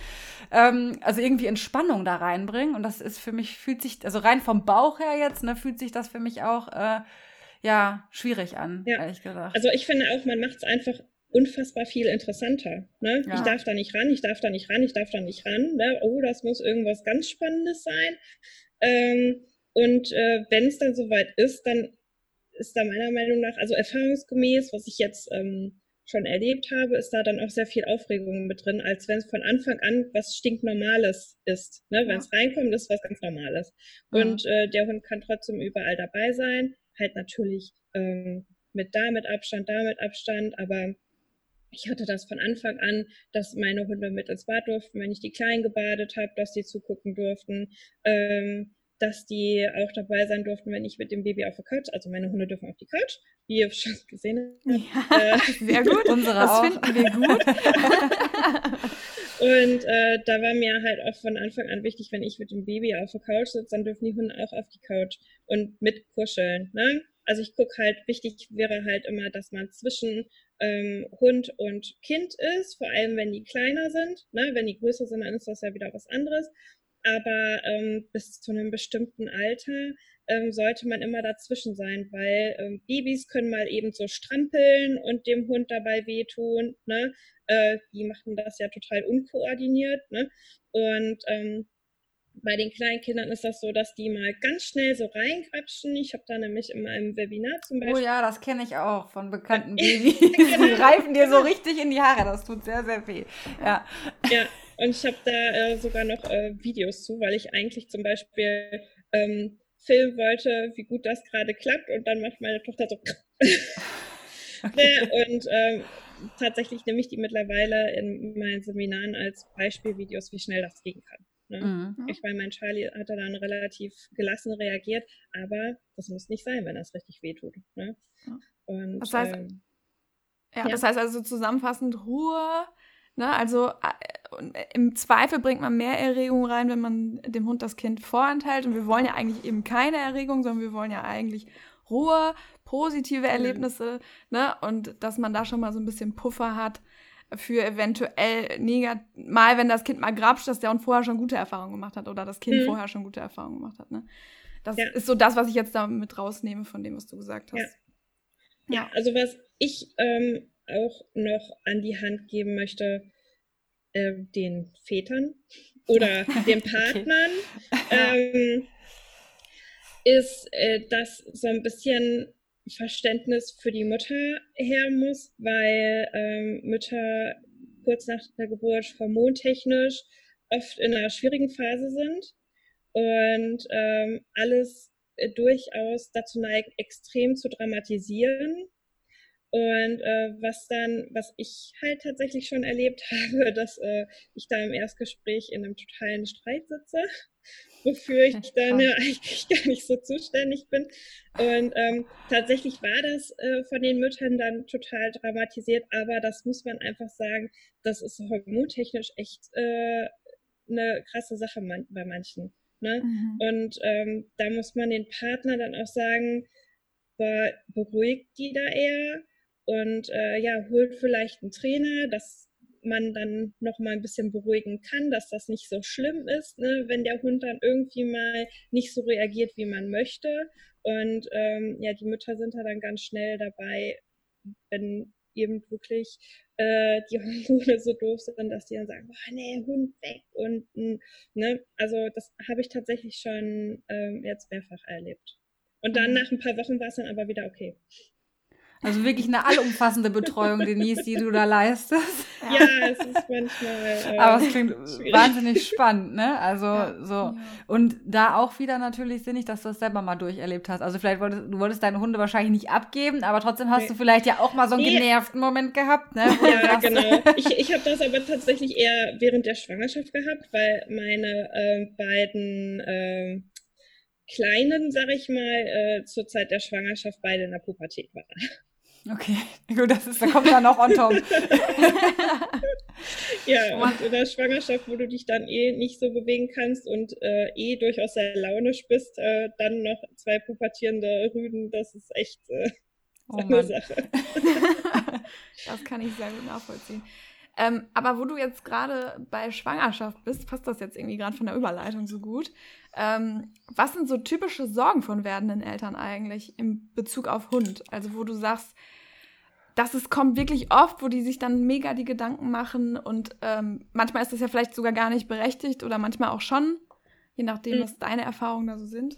Ähm, also irgendwie Entspannung da reinbringen. Und das ist für mich, fühlt sich, also rein vom Bauch her jetzt, ne, fühlt sich das für mich auch äh, ja, schwierig an, ehrlich gesagt. Also ich finde auch, man macht es einfach unfassbar viel interessanter. Ne? Ja. Ich darf da nicht ran, ich darf da nicht ran, ich darf da nicht ran. Ne? Oh, das muss irgendwas ganz Spannendes sein. Ähm, und äh, wenn es dann soweit ist, dann ist da meiner Meinung nach, also erfahrungsgemäß, was ich jetzt ähm, schon erlebt habe, ist da dann auch sehr viel Aufregung mit drin, als wenn es von Anfang an was stinknormales ist. Ne? Ja. Wenn es reinkommt, ist was ganz Normales. Ja. Und äh, der Hund kann trotzdem überall dabei sein, halt natürlich ähm, mit da mit Abstand, da mit Abstand, aber ich hatte das von Anfang an, dass meine Hunde mit ins Bad durften, wenn ich die klein gebadet habe, dass die zugucken durften, ähm, dass die auch dabei sein durften, wenn ich mit dem Baby auf der Couch, also meine Hunde dürfen auf die Couch, wie ihr schon gesehen habt. Ja, äh, sehr gut, unsere das auch. finden wir gut. Und äh, da war mir halt auch von Anfang an wichtig, wenn ich mit dem Baby auf der Couch sitze, dann dürfen die Hunde auch auf die Couch und mit kuscheln. Ne? Also ich gucke halt, wichtig wäre halt immer, dass man zwischen ähm, Hund und Kind ist, vor allem wenn die kleiner sind. Ne? Wenn die größer sind, dann ist das ja wieder was anderes. Aber ähm, bis zu einem bestimmten Alter ähm, sollte man immer dazwischen sein, weil ähm, Babys können mal eben so strampeln und dem Hund dabei wehtun. Ne? Äh, die machen das ja total unkoordiniert. Ne? Und ähm, bei den kleinen Kindern ist das so, dass die mal ganz schnell so reingrapschen. Ich habe da nämlich in meinem Webinar zum Beispiel. Oh ja, das kenne ich auch von bekannten Babys. genau. Die reifen dir so richtig in die Haare. Das tut sehr, sehr weh. Ja. Ja, und ich habe da äh, sogar noch äh, Videos zu, weil ich eigentlich zum Beispiel ähm, filmen wollte, wie gut das gerade klappt. Und dann macht meine Tochter so. okay. und ähm, tatsächlich nehme ich die mittlerweile in meinen Seminaren als Beispielvideos, wie schnell das gehen kann. Ne? Mhm. Ich meine, mein Charlie hat da dann relativ gelassen reagiert, aber das muss nicht sein, wenn das richtig wehtut. Ne? Und, das heißt, ähm, ja, ja, das heißt also zusammenfassend Ruhe. Ne? Also äh, im Zweifel bringt man mehr Erregung rein, wenn man dem Hund das Kind vorenthält. Und wir wollen ja eigentlich eben keine Erregung, sondern wir wollen ja eigentlich Ruhe, positive mhm. Erlebnisse, mhm. ne? Und dass man da schon mal so ein bisschen Puffer hat für eventuell negativ, mal wenn das Kind mal grapscht, dass der Hund vorher schon gute Erfahrungen gemacht hat oder das Kind mhm. vorher schon gute Erfahrungen gemacht hat. Ne? Das ja. ist so das, was ich jetzt da mit rausnehme von dem, was du gesagt hast. Ja, ja also was ich ähm, auch noch an die Hand geben möchte, äh, den Vätern oder den Partnern, okay. ähm, ist, äh, dass so ein bisschen Verständnis für die Mutter her muss, weil ähm, Mütter kurz nach der Geburt hormontechnisch oft in einer schwierigen Phase sind und ähm, alles äh, durchaus dazu neigt, extrem zu dramatisieren. Und äh, was dann, was ich halt tatsächlich schon erlebt habe, dass äh, ich da im Erstgespräch in einem totalen Streit sitze wofür ich dann ja eigentlich gar nicht so zuständig bin. Und ähm, tatsächlich war das äh, von den Müttern dann total dramatisiert, aber das muss man einfach sagen, das ist hormontechnisch echt äh, eine krasse Sache man bei manchen. Ne? Mhm. Und ähm, da muss man den Partner dann auch sagen, beruhigt die da eher und äh, ja, holt vielleicht einen Trainer, das man dann noch mal ein bisschen beruhigen kann, dass das nicht so schlimm ist, ne, wenn der Hund dann irgendwie mal nicht so reagiert, wie man möchte. Und ähm, ja, die Mütter sind da dann ganz schnell dabei, wenn eben wirklich äh, die Hormone so doof sind, dass die dann sagen, boah, nee, Hund weg und ne, also das habe ich tatsächlich schon ähm, jetzt mehrfach erlebt. Und dann mhm. nach ein paar Wochen war es dann aber wieder okay. Also wirklich eine allumfassende Betreuung, Denise, die du da leistest. Ja, es ist manchmal. Äh, Aber es klingt schwierig. wahnsinnig spannend, ne? Also ja. so. Ja. Und da auch wieder natürlich sinnig, dass du das selber mal durcherlebt hast. Also vielleicht wolltest du wolltest deine Hunde wahrscheinlich nicht abgeben, aber trotzdem hast nee. du vielleicht ja auch mal so einen nee. genervten Moment gehabt, ne? Ja, genau. Ich, ich habe das aber tatsächlich eher während der Schwangerschaft gehabt, weil meine äh, beiden äh, Kleinen, sag ich mal, äh, zur Zeit der Schwangerschaft beide in der Pubertät waren. Okay, gut, das ist, da kommt dann noch on top. ja, und in der Schwangerschaft, wo du dich dann eh nicht so bewegen kannst und äh, eh durchaus sehr launisch bist, äh, dann noch zwei pubertierende Rüden, das ist echt äh, oh eine Sache. das kann ich sehr gut nachvollziehen. Ähm, aber wo du jetzt gerade bei Schwangerschaft bist, passt das jetzt irgendwie gerade von der Überleitung so gut. Ähm, was sind so typische Sorgen von werdenden Eltern eigentlich in Bezug auf Hund? Also wo du sagst, dass es kommt wirklich oft, wo die sich dann mega die Gedanken machen und ähm, manchmal ist das ja vielleicht sogar gar nicht berechtigt oder manchmal auch schon, je nachdem, mhm. was deine Erfahrungen da so sind.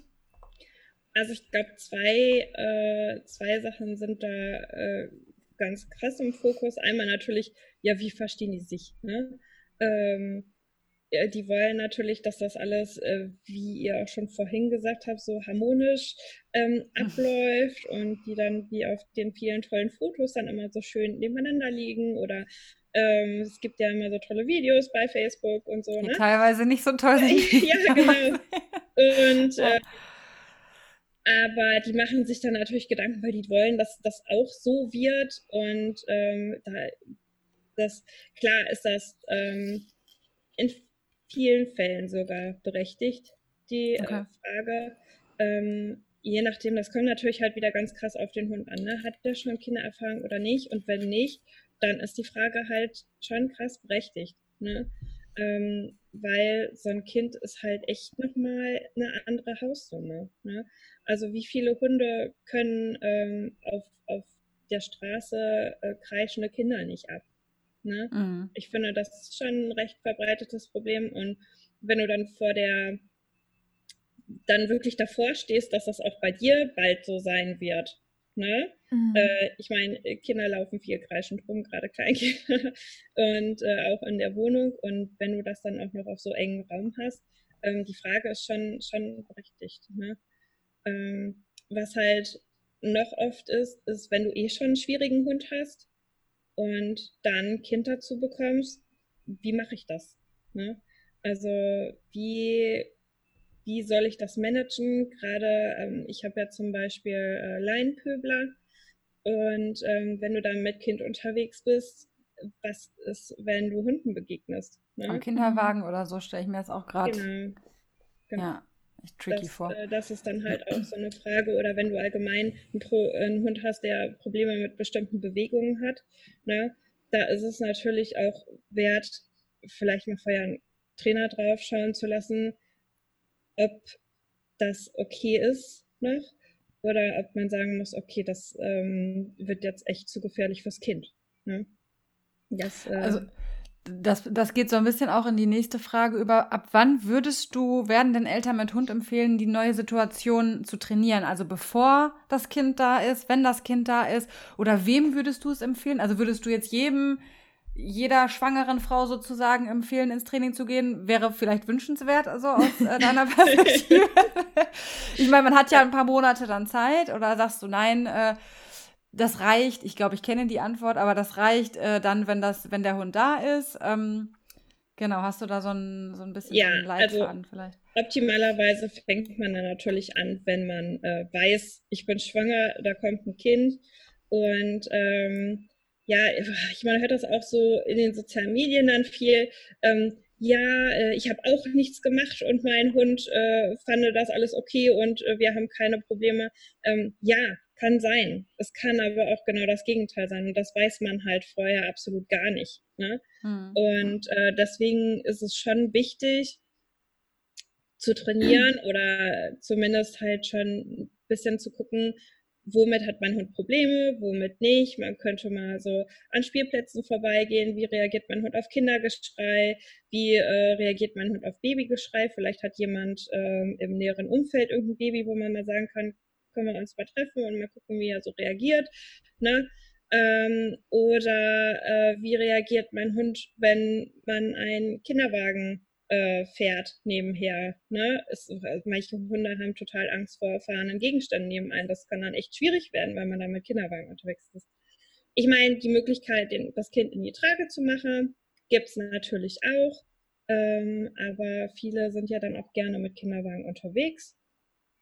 Also ich glaube, zwei, äh, zwei Sachen sind da äh, ganz krass im Fokus. Einmal natürlich, ja, wie verstehen die sich? Ne? Ähm, die wollen natürlich, dass das alles, äh, wie ihr auch schon vorhin gesagt habt, so harmonisch ähm, abläuft und die dann wie auf den vielen tollen Fotos dann immer so schön nebeneinander liegen oder ähm, es gibt ja immer so tolle Videos bei Facebook und so. Ne? teilweise nicht so toll ja, genau. Und äh, aber die machen sich dann natürlich Gedanken, weil die wollen, dass das auch so wird und ähm, da, das klar ist das ähm, in vielen Fällen sogar berechtigt, die äh, okay. äh, Frage. Ähm, je nachdem, das kommt natürlich halt wieder ganz krass auf den Hund an. Ne? Hat der schon Kindererfahrung oder nicht? Und wenn nicht, dann ist die Frage halt schon krass berechtigt. Ne? Ähm, weil so ein Kind ist halt echt nochmal eine andere Haussumme. Ne? Also wie viele Hunde können ähm, auf, auf der Straße äh, kreischende Kinder nicht ab? Ne? Mhm. Ich finde, das ist schon ein recht verbreitetes Problem. Und wenn du dann vor der, dann wirklich davor stehst, dass das auch bei dir bald so sein wird. Ne? Mhm. Äh, ich meine, Kinder laufen viel kreischend rum, gerade Kleinkinder. Und äh, auch in der Wohnung. Und wenn du das dann auch noch auf so engen Raum hast, ähm, die Frage ist schon, schon berechtigt. Ne? Ähm, was halt noch oft ist, ist, wenn du eh schon einen schwierigen Hund hast, und dann Kind dazu bekommst, wie mache ich das? Ne? Also wie, wie soll ich das managen? Gerade ähm, ich habe ja zum Beispiel äh, Laienpöbler und ähm, wenn du dann mit Kind unterwegs bist, was ist, wenn du Hunden begegnest? Ne? Kinderwagen oder so stelle ich mir das auch gerade. Genau. genau. Ja tricky das, vor. Äh, das ist dann halt auch so eine Frage. Oder wenn du allgemein einen, Pro, einen, Hund hast, der Probleme mit bestimmten Bewegungen hat, ne, da ist es natürlich auch wert, vielleicht mal vorher einen Trainer drauf schauen zu lassen, ob das okay ist noch oder ob man sagen muss, okay, das ähm, wird jetzt echt zu gefährlich fürs Kind. Ne? Das, äh, also das, das geht so ein bisschen auch in die nächste Frage über, ab wann würdest du, werden denn Eltern mit Hund empfehlen, die neue Situation zu trainieren? Also bevor das Kind da ist, wenn das Kind da ist? Oder wem würdest du es empfehlen? Also würdest du jetzt jedem, jeder schwangeren Frau sozusagen empfehlen, ins Training zu gehen? Wäre vielleicht wünschenswert, also aus äh, deiner Perspektive? ich meine, man hat ja ein paar Monate dann Zeit. Oder sagst du, nein, äh, das reicht, ich glaube, ich kenne die Antwort, aber das reicht äh, dann, wenn das, wenn der Hund da ist. Ähm, genau, hast du da so ein, so ein bisschen ja, so einen Leitfaden also, vielleicht? Optimalerweise fängt man dann natürlich an, wenn man äh, weiß, ich bin schwanger, da kommt ein Kind. Und ähm, ja, ich meine, man hört das auch so in den sozialen Medien dann viel. Ähm, ja, äh, ich habe auch nichts gemacht und mein Hund äh, fand das alles okay und äh, wir haben keine Probleme. Ähm, ja, kann sein. Es kann aber auch genau das Gegenteil sein. Und das weiß man halt vorher absolut gar nicht. Ne? Mhm. Und äh, deswegen ist es schon wichtig zu trainieren oder zumindest halt schon ein bisschen zu gucken, womit hat mein Hund Probleme, womit nicht. Man könnte mal so an Spielplätzen vorbeigehen. Wie reagiert mein Hund auf Kindergeschrei? Wie äh, reagiert mein Hund auf Babygeschrei? Vielleicht hat jemand ähm, im näheren Umfeld irgendein Baby, wo man mal sagen kann, können wir uns mal treffen und mal gucken, wie er so reagiert. Ne? Ähm, oder äh, wie reagiert mein Hund, wenn man einen Kinderwagen äh, fährt nebenher. Ne? Es, also manche Hunde haben total Angst vor fahrenden Gegenständen neben einem. Das kann dann echt schwierig werden, weil man dann mit Kinderwagen unterwegs ist. Ich meine, die Möglichkeit, den, das Kind in die Trage zu machen, gibt es natürlich auch. Ähm, aber viele sind ja dann auch gerne mit Kinderwagen unterwegs.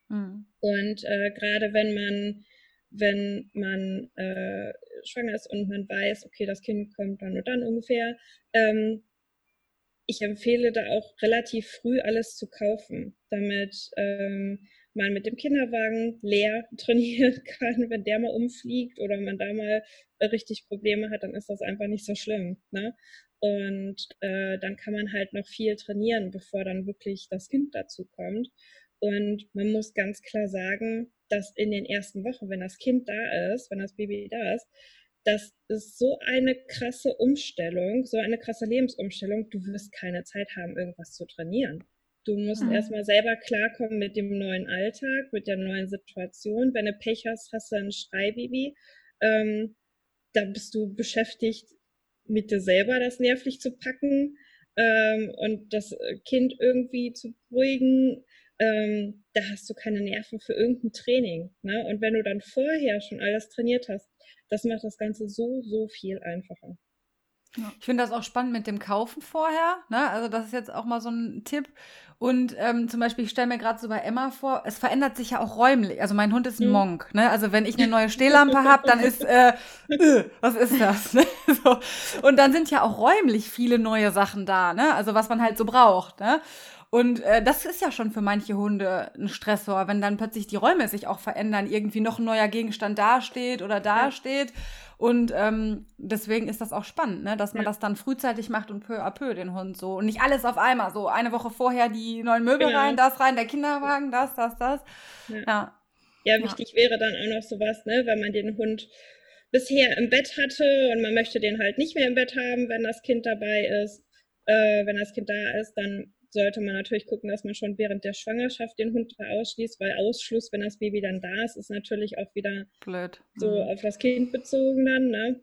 Mhm. Und äh, gerade wenn man, wenn man äh, schwanger ist und man weiß, okay, das Kind kommt dann und dann ungefähr, ähm, ich empfehle da auch relativ früh alles zu kaufen, damit ähm, man mit dem Kinderwagen leer trainieren kann. Wenn der mal umfliegt oder man da mal richtig Probleme hat, dann ist das einfach nicht so schlimm. Ne? Und äh, dann kann man halt noch viel trainieren, bevor dann wirklich das Kind dazu kommt. Und man muss ganz klar sagen, dass in den ersten Wochen, wenn das Kind da ist, wenn das Baby da ist, das ist so eine krasse Umstellung, so eine krasse Lebensumstellung. Du wirst keine Zeit haben, irgendwas zu trainieren. Du musst mhm. erstmal selber klarkommen mit dem neuen Alltag, mit der neuen Situation. Wenn du Pech hast, hast du ein Schreibaby. Ähm, da bist du beschäftigt, mit dir selber das nervlich zu packen ähm, und das Kind irgendwie zu beruhigen ähm, da hast du keine Nerven für irgendein Training. Ne? Und wenn du dann vorher schon alles trainiert hast, das macht das Ganze so, so viel einfacher. Ich finde das auch spannend mit dem Kaufen vorher. Ne? Also das ist jetzt auch mal so ein Tipp. Und ähm, zum Beispiel, ich stelle mir gerade so bei Emma vor, es verändert sich ja auch räumlich. Also mein Hund ist ein mhm. Monk. Ne? Also wenn ich eine neue Stehlampe habe, dann ist, äh, äh, was ist das? Ne? So. Und dann sind ja auch räumlich viele neue Sachen da. Ne? Also was man halt so braucht. Ne? Und äh, das ist ja schon für manche Hunde ein Stressor, wenn dann plötzlich die Räume sich auch verändern, irgendwie noch ein neuer Gegenstand dasteht oder dasteht. Und ähm, deswegen ist das auch spannend, ne? dass man ja. das dann frühzeitig macht und peu à peu den Hund so. Und nicht alles auf einmal so. Eine Woche vorher die neuen Möbel ja. rein, das rein, der Kinderwagen, das, das, das. Ja. ja. Ja, wichtig wäre dann auch noch sowas, ne, wenn man den Hund bisher im Bett hatte und man möchte den halt nicht mehr im Bett haben, wenn das Kind dabei ist. Äh, wenn das Kind da ist, dann sollte man natürlich gucken, dass man schon während der Schwangerschaft den Hund ausschließt, weil Ausschluss, wenn das Baby dann da ist, ist natürlich auch wieder Blöd. so mhm. auf das Kind bezogen dann. Ne?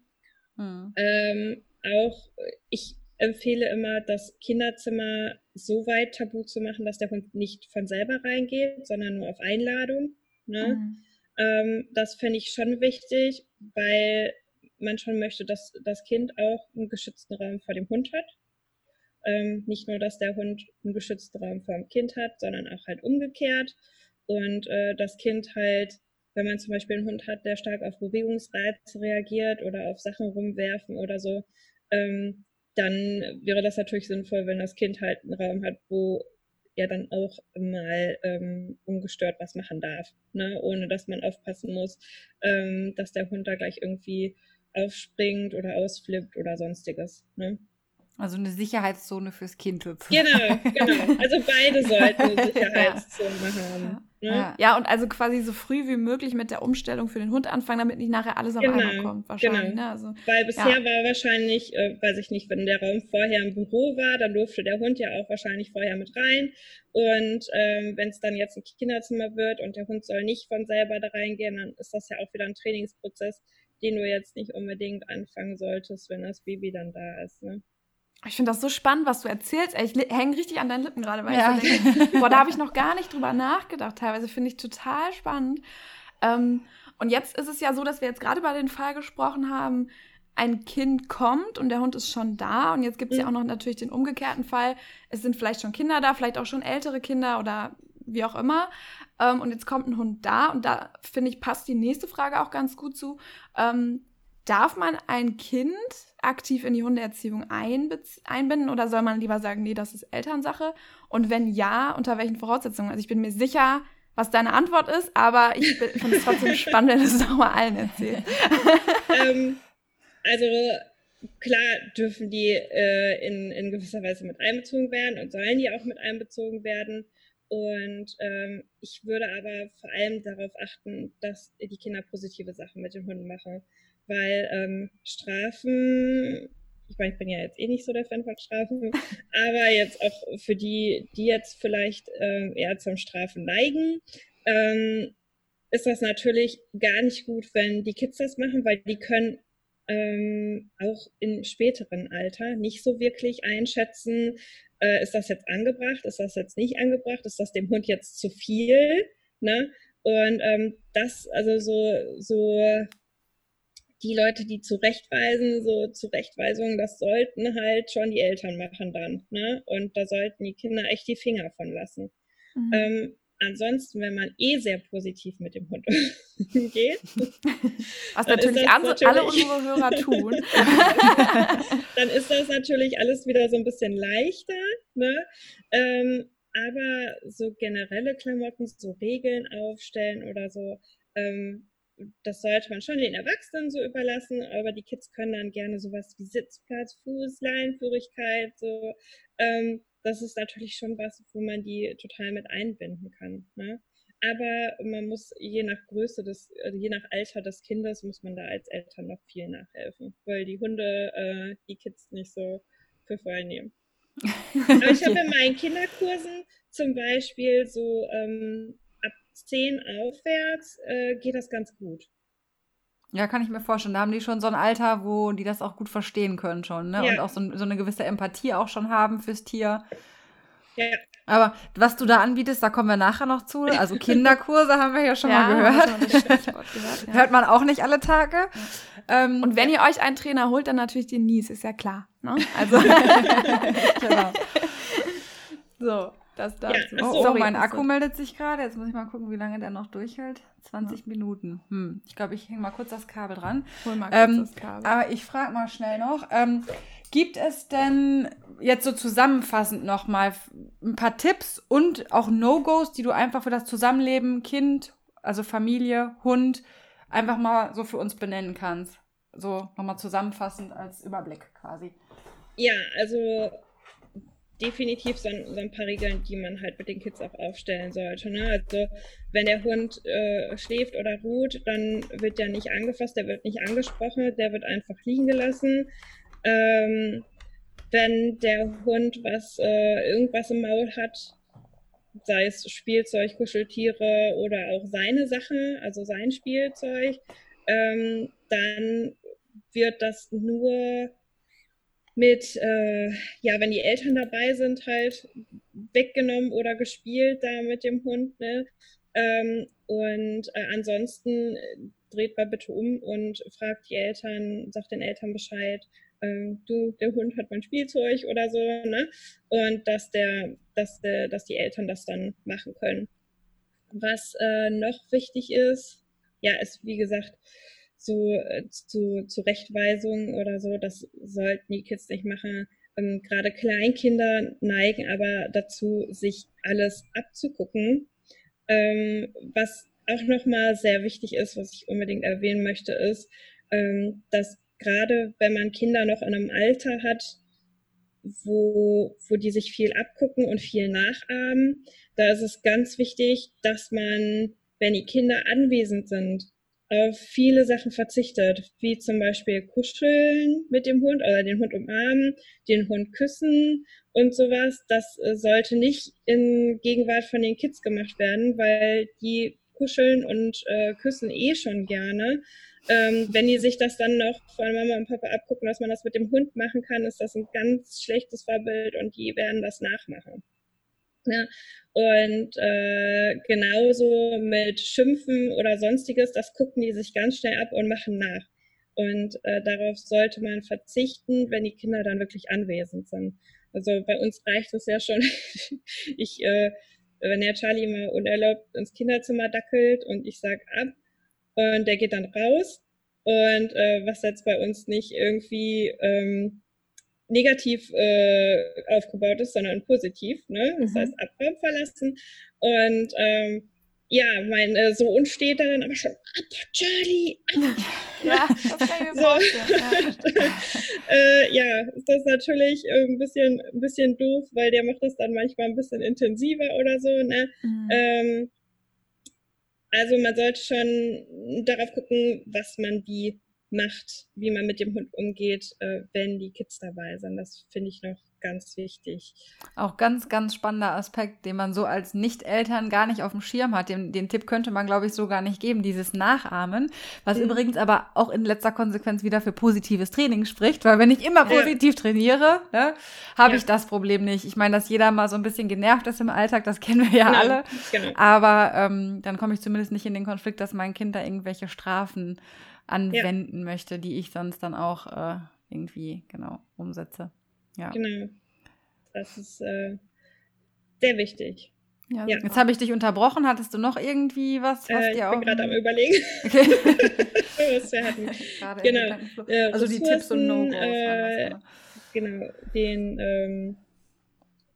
Mhm. Ähm, auch ich empfehle immer, das Kinderzimmer so weit tabu zu machen, dass der Hund nicht von selber reingeht, sondern nur auf Einladung. Ne? Mhm. Ähm, das fände ich schon wichtig, weil man schon möchte, dass das Kind auch einen geschützten Raum vor dem Hund hat. Ähm, nicht nur, dass der Hund einen geschützten Raum vor dem Kind hat, sondern auch halt umgekehrt. Und äh, das Kind halt, wenn man zum Beispiel einen Hund hat, der stark auf Bewegungsreize reagiert oder auf Sachen rumwerfen oder so, ähm, dann wäre das natürlich sinnvoll, wenn das Kind halt einen Raum hat, wo er dann auch mal ähm, ungestört was machen darf, ne? ohne dass man aufpassen muss, ähm, dass der Hund da gleich irgendwie aufspringt oder ausflippt oder sonstiges. Ne? Also eine Sicherheitszone fürs Kind sozusagen. Genau, genau. Also beide sollten eine Sicherheitszone haben. Ne? Ja. ja, und also quasi so früh wie möglich mit der Umstellung für den Hund anfangen, damit nicht nachher alles auf genau, einmal kommt, wahrscheinlich. Genau. Ne? Also, Weil bisher ja. war wahrscheinlich, äh, weiß ich nicht, wenn der Raum vorher im Büro war, dann durfte der Hund ja auch wahrscheinlich vorher mit rein. Und ähm, wenn es dann jetzt ein Kinderzimmer wird und der Hund soll nicht von selber da reingehen, dann ist das ja auch wieder ein Trainingsprozess, den du jetzt nicht unbedingt anfangen solltest, wenn das Baby dann da ist. Ne? Ich finde das so spannend, was du erzählst. Ich hänge richtig an deinen Lippen gerade, weil ja. ich so denke, boah, da habe ich noch gar nicht drüber nachgedacht. Teilweise finde ich total spannend. Ähm, und jetzt ist es ja so, dass wir jetzt gerade bei den Fall gesprochen haben, ein Kind kommt und der Hund ist schon da. Und jetzt gibt es mhm. ja auch noch natürlich den umgekehrten Fall. Es sind vielleicht schon Kinder da, vielleicht auch schon ältere Kinder oder wie auch immer. Ähm, und jetzt kommt ein Hund da und da finde ich, passt die nächste Frage auch ganz gut zu. Ähm, darf man ein Kind aktiv in die Hundeerziehung einbinden oder soll man lieber sagen, nee, das ist Elternsache? Und wenn ja, unter welchen Voraussetzungen? Also ich bin mir sicher, was deine Antwort ist, aber ich finde es trotzdem spannend, wenn du es nochmal allen erzählst. ähm, also klar dürfen die äh, in, in gewisser Weise mit einbezogen werden und sollen die auch mit einbezogen werden. Und ähm, ich würde aber vor allem darauf achten, dass die Kinder positive Sachen mit den Hunden machen weil ähm, Strafen, ich meine, ich bin ja jetzt eh nicht so der Fan von Strafen, aber jetzt auch für die, die jetzt vielleicht ähm, eher zum Strafen neigen, ähm, ist das natürlich gar nicht gut, wenn die Kids das machen, weil die können ähm, auch im späteren Alter nicht so wirklich einschätzen, äh, ist das jetzt angebracht, ist das jetzt nicht angebracht, ist das dem Hund jetzt zu viel, ne? Und ähm, das, also so, so die Leute, die zurechtweisen, so Zurechtweisungen, das sollten halt schon die Eltern machen dann. Ne? Und da sollten die Kinder echt die Finger von lassen. Mhm. Ähm, ansonsten, wenn man eh sehr positiv mit dem Hund umgeht, was natürlich, natürlich alle unsere Hörer tun, dann ist das natürlich alles wieder so ein bisschen leichter. Ne? Ähm, aber so generelle Klamotten, so Regeln aufstellen oder so, ähm, das sollte man schon den Erwachsenen so überlassen, aber die Kids können dann gerne sowas wie Sitzplatz, Fuß, Leinenführigkeit, so. Ähm, das ist natürlich schon was, wo man die total mit einbinden kann. Ne? Aber man muss je nach Größe des, also je nach Alter des Kindes muss man da als Eltern noch viel nachhelfen, weil die Hunde äh, die Kids nicht so für voll nehmen. Aber ich habe in meinen Kinderkursen zum Beispiel so ähm, 10 aufwärts äh, geht das ganz gut. Ja, kann ich mir vorstellen. Da haben die schon so ein Alter, wo die das auch gut verstehen können schon, ne? Ja. Und auch so, so, eine gewisse Empathie auch schon haben fürs Tier. Ja. Aber was du da anbietest, da kommen wir nachher noch zu. Also Kinderkurse haben wir ja schon ja, mal gehört. gehört ja. Hört man auch nicht alle Tage. Ähm, Und wenn ihr euch einen Trainer holt, dann natürlich den Nies, ist ja klar. Ne? Also genau. So. Das dazu. Ja, oh, sorry, mein Akku meldet sich gerade. Jetzt muss ich mal gucken, wie lange der noch durchhält. 20 ja. Minuten. Hm. Ich glaube, ich hänge mal kurz das Kabel dran. Hol mal kurz ähm, das Kabel. Aber ich frage mal schnell noch. Ähm, gibt es denn jetzt so zusammenfassend noch mal ein paar Tipps und auch No-Gos, die du einfach für das Zusammenleben Kind, also Familie, Hund, einfach mal so für uns benennen kannst? So nochmal zusammenfassend als Überblick quasi. Ja, also definitiv so ein, so ein, paar Regeln, die man halt mit den Kids auch aufstellen sollte. Ne? Also wenn der Hund äh, schläft oder ruht, dann wird der nicht angefasst, der wird nicht angesprochen, der wird einfach liegen gelassen. Ähm, wenn der Hund was äh, irgendwas im Maul hat, sei es Spielzeug, Kuscheltiere oder auch seine Sachen, also sein Spielzeug, ähm, dann wird das nur mit, äh, ja, wenn die Eltern dabei sind, halt weggenommen oder gespielt da mit dem Hund. Ne? Ähm, und äh, ansonsten dreht mal bitte um und fragt die Eltern, sagt den Eltern Bescheid, ähm, du, der Hund hat mein Spielzeug oder so, ne? Und dass der, dass der, dass die Eltern das dann machen können. Was äh, noch wichtig ist, ja, ist wie gesagt, äh, zu Zurechtweisung oder so, das sollten die Kids nicht machen. Ähm, Gerade Kleinkinder neigen aber dazu, sich alles abzugucken. Ähm, was auch nochmal sehr wichtig ist, was ich unbedingt erwähnen möchte, ist, ähm, dass gerade wenn man Kinder noch in einem Alter hat, wo, wo die sich viel abgucken und viel nachahmen, da ist es ganz wichtig, dass man, wenn die Kinder anwesend sind, auf viele Sachen verzichtet, wie zum Beispiel kuscheln mit dem Hund oder den Hund umarmen, den Hund küssen und sowas. Das äh, sollte nicht in Gegenwart von den Kids gemacht werden, weil die kuscheln und äh, küssen eh schon gerne. Ähm, wenn die sich das dann noch von Mama und Papa abgucken, dass man das mit dem Hund machen kann, ist das ein ganz schlechtes Vorbild und die werden das nachmachen. Ja, und äh, genauso mit Schimpfen oder sonstiges, das gucken die sich ganz schnell ab und machen nach. Und äh, darauf sollte man verzichten, wenn die Kinder dann wirklich anwesend sind. Also bei uns reicht es ja schon. ich, äh, wenn der Charlie mal unerlaubt ins Kinderzimmer dackelt und ich sag ab und der geht dann raus und äh, was jetzt bei uns nicht irgendwie ähm, negativ äh, aufgebaut ist, sondern positiv. Ne? Das mhm. heißt, Abraum verlassen. Und ähm, ja, mein äh, Sohn steht da dann aber schon, ab, Charlie, ab. Ja, das kann ich mir so. ja. äh, ja, ist das natürlich ein bisschen, ein bisschen doof, weil der macht das dann manchmal ein bisschen intensiver oder so. Ne? Mhm. Ähm, also man sollte schon darauf gucken, was man wie macht, wie man mit dem Hund umgeht, äh, wenn die Kids dabei sind. Das finde ich noch ganz wichtig. Auch ganz, ganz spannender Aspekt, den man so als Nicht-Eltern gar nicht auf dem Schirm hat. Den, den Tipp könnte man, glaube ich, so gar nicht geben, dieses Nachahmen. Was mhm. übrigens aber auch in letzter Konsequenz wieder für positives Training spricht, weil wenn ich immer positiv ja. trainiere, ne, habe ja. ich das Problem nicht. Ich meine, dass jeder mal so ein bisschen genervt ist im Alltag, das kennen wir ja genau. alle. Genau. Aber ähm, dann komme ich zumindest nicht in den Konflikt, dass mein Kind da irgendwelche Strafen anwenden ja. möchte, die ich sonst dann auch äh, irgendwie genau umsetze. Ja. Genau. Das ist äh, sehr wichtig. Ja, ja. Jetzt habe ich dich unterbrochen. Hattest du noch irgendwie was, was äh, dir auch. Ich bin gerade am Überlegen. Okay. was wir hatten. genau. Äh, also die Tipps und No-Gos. Äh, genau. Den, ähm,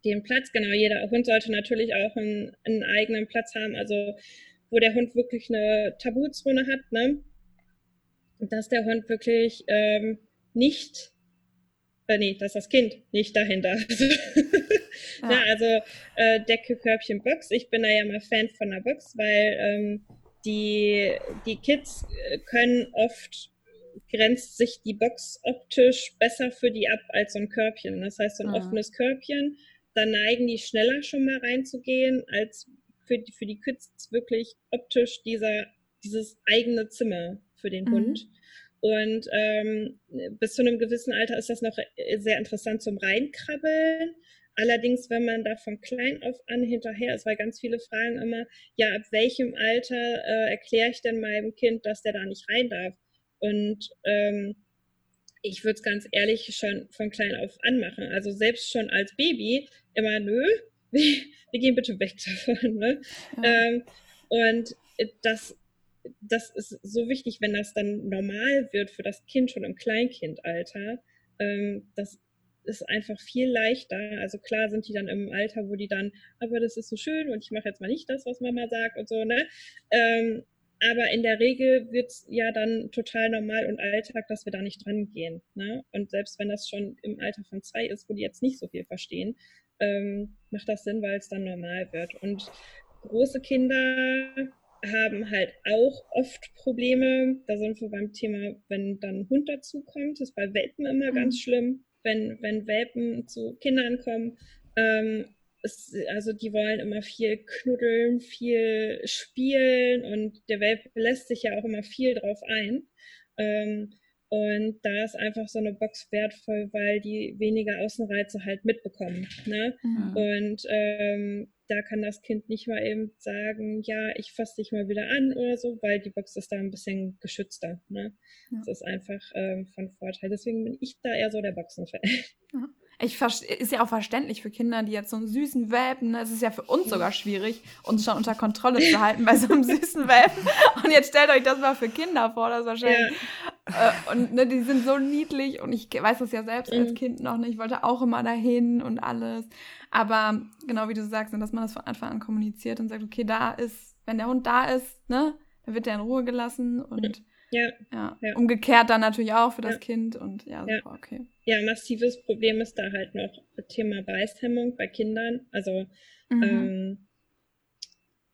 den Platz, genau. Jeder Hund sollte natürlich auch einen, einen eigenen Platz haben. Also, wo der Hund wirklich eine Tabuzone hat, ne? Dass der Hund wirklich ähm, nicht, äh, nee, dass das Kind nicht dahin darf. ja. ja, also äh, Decke, Körbchen, Box. Ich bin da ja mal Fan von der Box, weil ähm, die, die Kids äh, können oft grenzt sich die Box optisch besser für die ab als so ein Körbchen. Das heißt, so ein mhm. offenes Körbchen, da neigen die schneller schon mal reinzugehen, als für die, für die Kids wirklich optisch dieser, dieses eigene Zimmer für den mhm. Hund. Und ähm, bis zu einem gewissen Alter ist das noch sehr interessant zum Reinkrabbeln. Allerdings, wenn man da von klein auf an hinterher ist, weil ganz viele fragen immer, ja, ab welchem Alter äh, erkläre ich denn meinem Kind, dass der da nicht rein darf? Und ähm, ich würde es ganz ehrlich schon von klein auf anmachen. Also selbst schon als Baby immer, nö, wir, wir gehen bitte weg davon. Ne? Ja. Ähm, und das das ist so wichtig, wenn das dann normal wird für das Kind schon im Kleinkindalter. Ähm, das ist einfach viel leichter. Also klar sind die dann im Alter, wo die dann, aber das ist so schön und ich mache jetzt mal nicht das, was Mama sagt und so, ne? Ähm, aber in der Regel wird es ja dann total normal und Alltag, dass wir da nicht dran gehen. Ne? Und selbst wenn das schon im Alter von zwei ist, wo die jetzt nicht so viel verstehen, ähm, macht das Sinn, weil es dann normal wird. Und große Kinder haben halt auch oft Probleme. Da sind wir beim Thema, wenn dann ein Hund dazukommt. Das ist bei Welpen immer mhm. ganz schlimm, wenn, wenn Welpen zu Kindern kommen. Ähm, es, also die wollen immer viel knuddeln, viel spielen und der Welpe lässt sich ja auch immer viel drauf ein. Ähm, und da ist einfach so eine Box wertvoll, weil die weniger Außenreize halt mitbekommen. Ne? Mhm. Und ähm, da kann das Kind nicht mal eben sagen, ja, ich fasse dich mal wieder an oder so, weil die Box ist da ein bisschen geschützter. Ne? Ja. Das ist einfach ähm, von Vorteil. Deswegen bin ich da eher so der Boxenfan. Ja. Ich ist ja auch verständlich für Kinder, die jetzt so einen süßen Welpen, ne? es ist ja für uns sogar schwierig, uns schon unter Kontrolle zu halten bei so einem süßen Welpen. Und jetzt stellt euch das mal für Kinder vor, das ist wahrscheinlich. Ja. Äh, und ne, die sind so niedlich und ich weiß das ja selbst als mhm. Kind noch nicht. Ich wollte auch immer dahin und alles. Aber genau wie du sagst, dass man das von Anfang an kommuniziert und sagt, okay, da ist, wenn der Hund da ist, ne, dann wird der in Ruhe gelassen und ja, ja. ja. Umgekehrt dann natürlich auch für das ja. Kind und ja, super, okay. Ja, massives Problem ist da halt noch Thema Beißhemmung bei Kindern. Also mhm. ähm,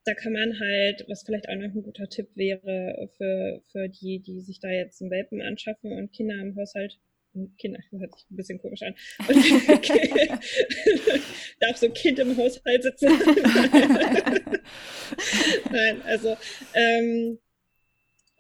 da kann man halt, was vielleicht auch noch ein guter Tipp wäre für, für die, die sich da jetzt einen Welpen anschaffen und Kinder im Haushalt Kinder, das hört sich ein bisschen komisch an. darf so ein Kind im Haushalt sitzen? Nein, also ähm,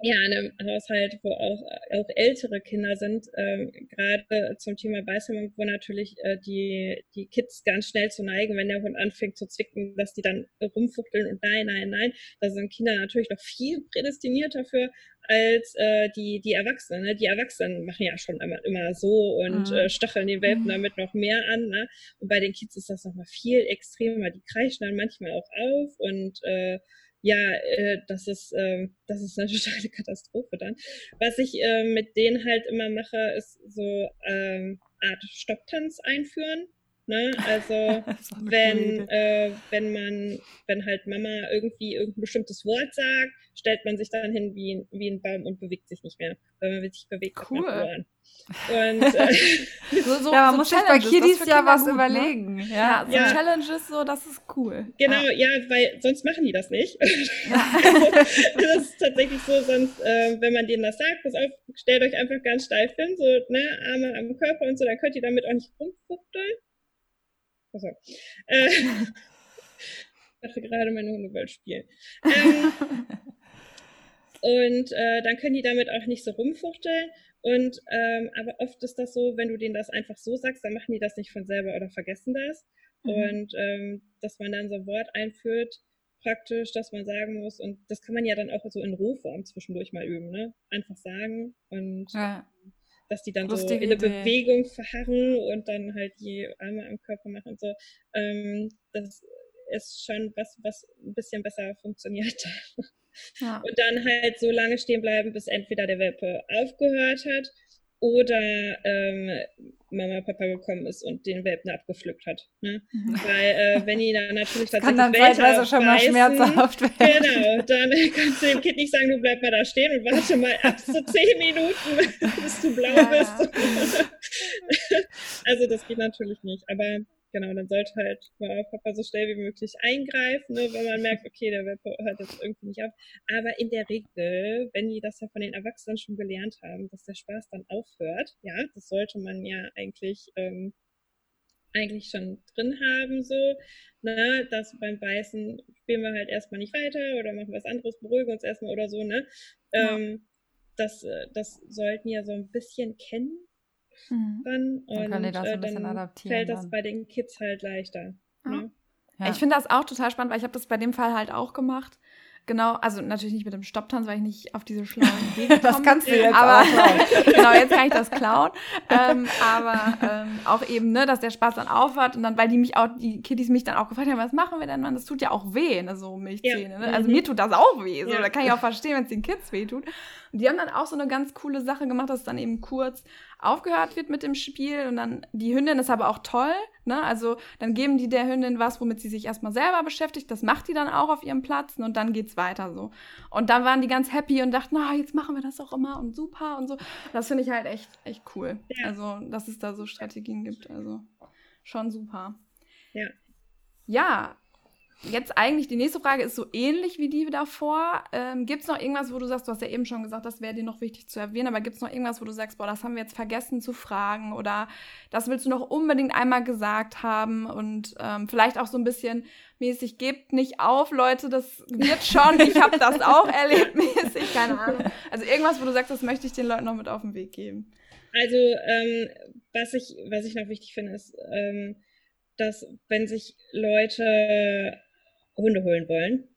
ja, in einem Haushalt, wo auch, auch ältere Kinder sind, ähm, gerade zum Thema Beißhemmung, wo natürlich äh, die, die Kids ganz schnell zu neigen, wenn der Hund anfängt zu zwicken, dass die dann rumfuchteln und nein, nein, nein. Da sind Kinder natürlich noch viel prädestiniert dafür als äh, die, die Erwachsenen. Ne? Die Erwachsenen machen ja schon immer, immer so und mhm. äh, stacheln den Welpen mhm. damit noch mehr an. Ne? Und bei den Kids ist das nochmal viel extremer. Die kreischen dann manchmal auch auf und äh, ja, äh, das ist, äh, das ist eine totale Katastrophe dann. Was ich äh, mit denen halt immer mache, ist so ähm, Art Stopptanz einführen. Ne? Also wenn, äh, wenn man, wenn halt Mama irgendwie irgendein bestimmtes Wort sagt, stellt man sich dann hin wie, ein, wie ein Baum und bewegt sich nicht mehr. Wenn man sich bewegt, cool. Und, äh, so, so, ja, man so muss sich bei Kiddies ja was gut, ne? überlegen. Ne? Ja, so ja. Challenges, so, das ist cool. Genau, ja. ja, weil sonst machen die das nicht. das ist tatsächlich so, sonst, äh, wenn man denen das sagt, pass auf, stellt euch einfach ganz steif hin, so, ne, Arme am Körper und so, dann könnt ihr damit auch nicht rumfuchteln. Äh, ich dachte gerade, meine Hunde wollen spielen. Ähm, und äh, dann können die damit auch nicht so rumfuchteln. Und ähm, aber oft ist das so, wenn du denen das einfach so sagst, dann machen die das nicht von selber oder vergessen das. Mhm. Und ähm, dass man dann so ein Wort einführt, praktisch, dass man sagen muss, und das kann man ja dann auch so in Rohform zwischendurch mal üben, ne? Einfach sagen und ja dass die dann Lustige so in der Bewegung verharren und dann halt die Arme am Körper machen und so. Ähm, das ist schon was, was ein bisschen besser funktioniert. Ja. Und dann halt so lange stehen bleiben, bis entweder der Welpe aufgehört hat oder ähm, Mama Papa gekommen ist und den Welpen abgepflückt hat. Ne? Mhm. Weil äh, wenn die dann natürlich tatsächlich Kann dann zeitweise schon mal schmerzhaft werden. Genau, dann kannst du dem Kind nicht sagen, du bleib mal da stehen und warte mal ab so zehn Minuten, bis du blau ja. bist. also das geht natürlich nicht, aber genau, dann sollte halt Papa so schnell wie möglich eingreifen, ne, wenn man merkt, okay, der Welpe hört jetzt irgendwie nicht auf. Aber in der Regel, wenn die das ja von den Erwachsenen schon gelernt haben, dass der Spaß dann aufhört, ja, das sollte man ja eigentlich, ähm, eigentlich schon drin haben, so, ne, dass beim Beißen spielen wir halt erstmal nicht weiter oder machen was anderes, beruhigen uns erstmal oder so, ne. Ja. Ähm, das, äh, das sollten ja so ein bisschen kennen, Mhm. Dann, und dann, das äh, dann fällt das dann. bei den Kids halt leichter. Ja. Ne? Ja. Ich finde das auch total spannend, weil ich habe das bei dem Fall halt auch gemacht. Genau, also natürlich nicht mit dem Stopptanz, weil ich nicht auf diese schlauen Wege Das kannst du jetzt aber, genau, jetzt kann ich das klauen. ähm, aber ähm, auch eben, ne, dass der Spaß dann aufhört und dann, weil die mich auch, die Kiddies mich dann auch gefragt haben, was machen wir denn, Mann? Das tut ja auch weh, ne, so Milchzähne. Ne? Also mhm. mir tut das auch weh. So, ja. da kann ich auch verstehen, wenn es den Kids weh tut. Und die haben dann auch so eine ganz coole Sache gemacht, dass es dann eben kurz aufgehört wird mit dem Spiel und dann die Hündin ist aber auch toll, ne? Also dann geben die der Hündin was, womit sie sich erstmal selber beschäftigt, das macht die dann auch auf ihrem Platz und dann geht's weiter so. Und dann waren die ganz happy und dachten, na, jetzt machen wir das auch immer und super und so. Das finde ich halt echt echt cool. Ja. Also, dass es da so Strategien gibt, also schon super. Ja. Ja, Jetzt eigentlich die nächste Frage ist so ähnlich wie die davor. Ähm, gibt es noch irgendwas, wo du sagst, du hast ja eben schon gesagt, das wäre dir noch wichtig zu erwähnen, aber gibt es noch irgendwas, wo du sagst, boah, das haben wir jetzt vergessen zu fragen oder das willst du noch unbedingt einmal gesagt haben und ähm, vielleicht auch so ein bisschen mäßig, gebt nicht auf, Leute, das wird schon, ich habe das auch erlebt mäßig, keine Ahnung. Also irgendwas, wo du sagst, das möchte ich den Leuten noch mit auf den Weg geben. Also ähm, was, ich, was ich noch wichtig finde, ist, ähm, dass wenn sich Leute Hunde holen wollen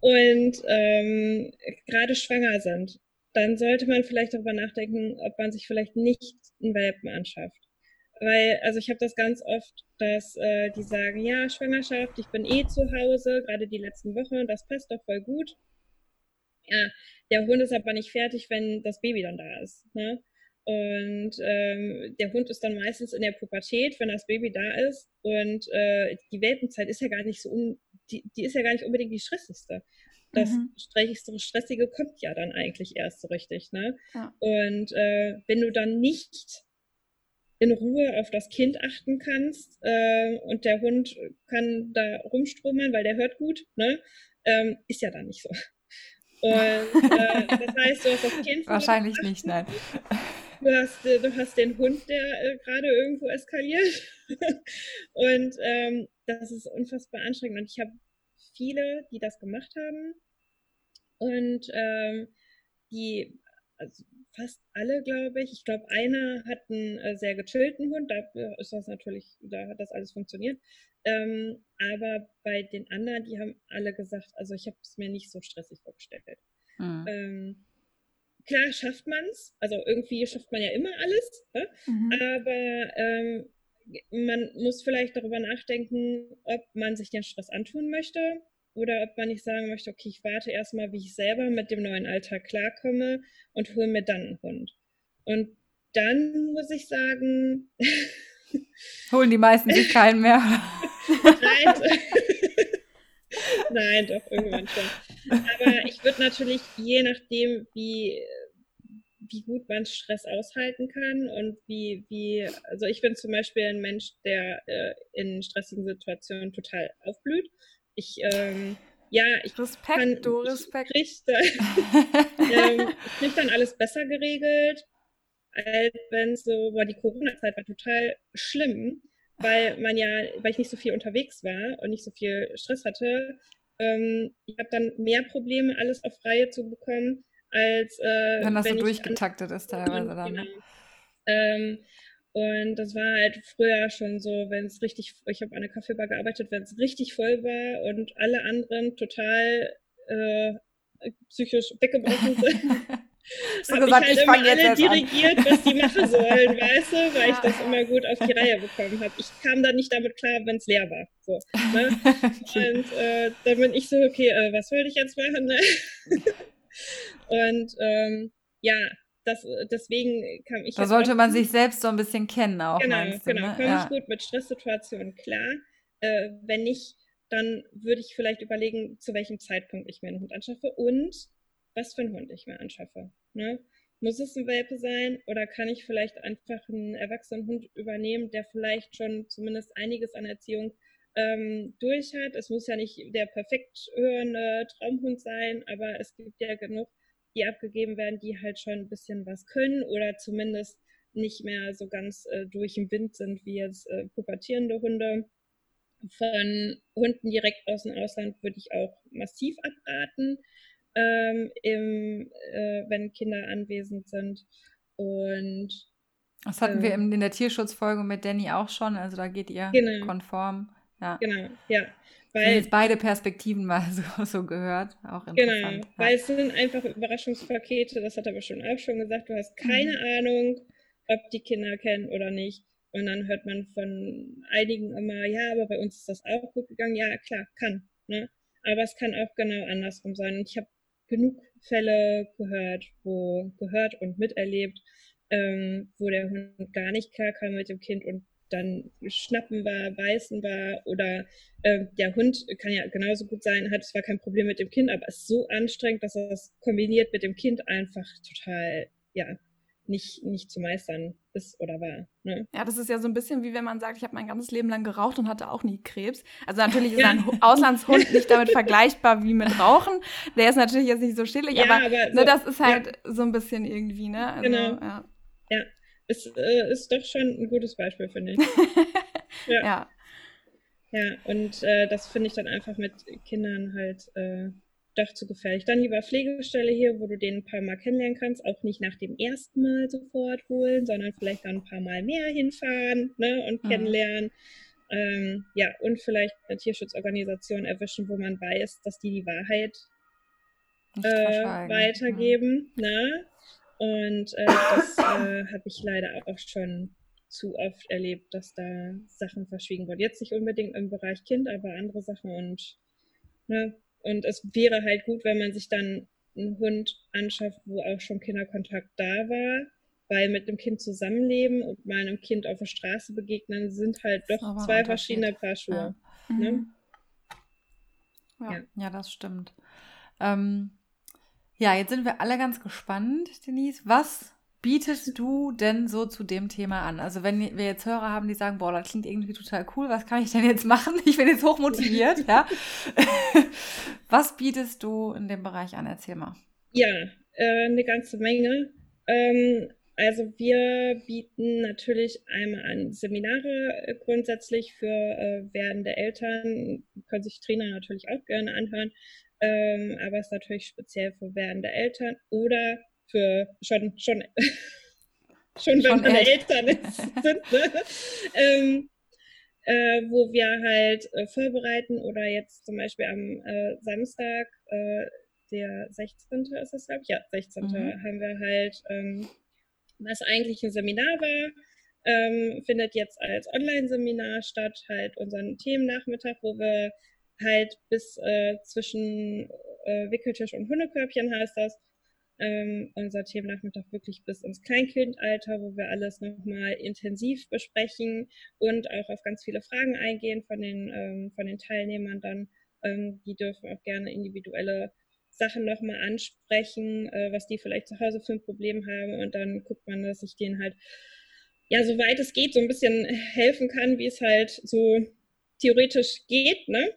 und ähm, gerade schwanger sind, dann sollte man vielleicht darüber nachdenken, ob man sich vielleicht nicht einen Welpen anschafft. Weil, also ich habe das ganz oft, dass äh, die sagen, ja, Schwangerschaft, ich bin eh zu Hause, gerade die letzten Wochen, das passt doch voll gut. Ja, der Hund ist aber nicht fertig, wenn das Baby dann da ist. Ne? Und ähm, der Hund ist dann meistens in der Pubertät, wenn das Baby da ist. Und äh, die Welpenzeit ist ja gar nicht so un die, die ist ja gar nicht unbedingt die stressigste. Das mhm. stressigste, stressige kommt ja dann eigentlich erst so richtig, ne? Ja. Und äh, wenn du dann nicht in Ruhe auf das Kind achten kannst äh, und der Hund kann da rumstromern, weil der hört gut, ne? Ähm, ist ja dann nicht so. Und äh, das heißt, du hast das Kind. Wahrscheinlich nicht, nein. Du hast, äh, du hast den Hund, der äh, gerade irgendwo eskaliert. und ähm, das ist unfassbar anstrengend. Und ich habe viele, die das gemacht haben. Und ähm, die, also fast alle, glaube ich. Ich glaube, einer hat einen äh, sehr gechillten Hund, da ist das natürlich, da hat das alles funktioniert. Ähm, aber bei den anderen, die haben alle gesagt, also ich habe es mir nicht so stressig vorgestellt. Mhm. Ähm, klar schafft man es, also irgendwie schafft man ja immer alles, ne? mhm. aber ähm, man muss vielleicht darüber nachdenken, ob man sich den Stress antun möchte oder ob man nicht sagen möchte, okay, ich warte erstmal, wie ich selber mit dem neuen Alltag klarkomme und hole mir dann einen Hund. Und dann muss ich sagen. Holen die meisten sich keinen mehr. Nein. Nein, doch, irgendwann schon. Aber ich würde natürlich, je nachdem, wie, wie gut man Stress aushalten kann und wie, wie, also ich bin zum Beispiel ein Mensch, der äh, in stressigen Situationen total aufblüht ich, ähm, ja, ich Respekt, kann, du, Respekt. Ich kriege ähm, krieg dann alles besser geregelt, als wenn so, boah, die Corona-Zeit war total schlimm, weil man ja, weil ich nicht so viel unterwegs war und nicht so viel Stress hatte. Ähm, ich habe dann mehr Probleme, alles auf Reihe zu bekommen, als äh, wenn das wenn so durchgetaktet ist teilweise dann. Ne? Genau. Ähm, und das war halt früher schon so, wenn es richtig, ich habe an der Kaffeebar gearbeitet, wenn es richtig voll war und alle anderen total äh, psychisch weggebrochen sind. so gesagt, ich, halt ich fange jetzt alle dirigiert, an. was die machen sollen, weißt du, weil ich das immer gut auf die Reihe bekommen habe. Ich kam da nicht damit klar, wenn es leer war. So, ne? Und äh, dann bin ich so, okay, äh, was will ich jetzt machen? Ne? und ähm, ja, das, deswegen kam ich. Da sollte man sich selbst so ein bisschen kennen auch. Genau, du, genau. Ne? Komme ja. ich gut mit Stresssituationen klar. Äh, wenn nicht, dann würde ich vielleicht überlegen, zu welchem Zeitpunkt ich mir einen Hund anschaffe und was für einen Hund ich mir anschaffe. Ne? Muss es ein Welpe sein oder kann ich vielleicht einfach einen erwachsenen Hund übernehmen, der vielleicht schon zumindest einiges an Erziehung ähm, durch hat? Es muss ja nicht der perfekt hörende Traumhund sein, aber es gibt ja genug die abgegeben werden, die halt schon ein bisschen was können oder zumindest nicht mehr so ganz äh, durch den Wind sind wie jetzt äh, pubertierende Hunde. Von Hunden direkt aus dem Ausland würde ich auch massiv abraten, ähm, im, äh, wenn Kinder anwesend sind. Und das hatten wir ähm, in der Tierschutzfolge mit Danny auch schon, also da geht ihr genau, konform. Ja. Genau, ja. Weil jetzt beide Perspektiven mal so, so gehört. Auch genau, interessant. Genau, weil es sind einfach Überraschungspakete, das hat er bestimmt auch schon gesagt. Du hast keine mhm. Ahnung, ob die Kinder kennen oder nicht. Und dann hört man von einigen immer, ja, aber bei uns ist das auch gut gegangen. Ja, klar, kann. Ne? Aber es kann auch genau andersrum sein. Und ich habe genug Fälle gehört, wo gehört und miterlebt, ähm, wo der Hund gar nicht klar kam mit dem Kind und dann schnappen war, beißen war oder äh, der Hund kann ja genauso gut sein, hat zwar kein Problem mit dem Kind, aber ist so anstrengend, dass er das kombiniert mit dem Kind einfach total, ja, nicht, nicht zu meistern ist oder war. Ne? Ja, das ist ja so ein bisschen wie wenn man sagt, ich habe mein ganzes Leben lang geraucht und hatte auch nie Krebs. Also natürlich ist ja. ein Auslandshund nicht damit vergleichbar wie mit Rauchen. Der ist natürlich jetzt nicht so schädlich, ja, aber, aber ne, so, ne, das ist halt ja. so ein bisschen irgendwie, ne? Also, genau. Ja. ja ist, äh, ist doch schon ein gutes Beispiel, finde ich. ja. ja. Ja, und äh, das finde ich dann einfach mit Kindern halt äh, doch zu gefährlich. Dann lieber Pflegestelle hier, wo du den ein paar Mal kennenlernen kannst, auch nicht nach dem ersten Mal sofort holen, sondern vielleicht dann ein paar Mal mehr hinfahren ne, und mhm. kennenlernen. Ähm, ja, und vielleicht eine Tierschutzorganisation erwischen, wo man weiß, dass die die Wahrheit äh, weitergeben. Ja. Ne? Und äh, das äh, habe ich leider auch schon zu oft erlebt, dass da Sachen verschwiegen wurden. Jetzt nicht unbedingt im Bereich Kind, aber andere Sachen und ne, und es wäre halt gut, wenn man sich dann einen Hund anschafft, wo auch schon Kinderkontakt da war, weil mit einem Kind zusammenleben und mal einem Kind auf der Straße begegnen, sind halt doch zwei verschiedene Paar Schuhe. Ja. Ne? Mhm. Ja. Ja. ja. das stimmt. Ähm, ja, jetzt sind wir alle ganz gespannt, Denise. Was bietest du denn so zu dem Thema an? Also wenn wir jetzt Hörer haben, die sagen, boah, das klingt irgendwie total cool, was kann ich denn jetzt machen? Ich bin jetzt hochmotiviert, ja. was bietest du in dem Bereich an? Erzähl mal. Ja, äh, eine ganze Menge. Ähm, also wir bieten natürlich einmal an Seminare äh, grundsätzlich für äh, werdende Eltern, können sich Trainer natürlich auch gerne anhören, ähm, aber es ist natürlich speziell für werdende Eltern oder für schon, schon, schon, wenn man Eltern sind, ne? ähm, äh, wo wir halt äh, vorbereiten oder jetzt zum Beispiel am äh, Samstag, äh, der 16. ist das, glaube ich, ja, 16. Mhm. haben wir halt, ähm, was eigentlich ein Seminar war, ähm, findet jetzt als Online-Seminar statt, halt unseren Themennachmittag, wo wir halt bis äh, zwischen äh, Wickeltisch und Hundekörbchen heißt das, ähm, unser Themennachmittag wirklich bis ins Kleinkindalter, wo wir alles nochmal intensiv besprechen und auch auf ganz viele Fragen eingehen von den, ähm, von den Teilnehmern dann. Ähm, die dürfen auch gerne individuelle Sachen nochmal ansprechen, äh, was die vielleicht zu Hause für ein Problem haben und dann guckt man, dass ich denen halt, ja, soweit es geht, so ein bisschen helfen kann, wie es halt so theoretisch geht, ne?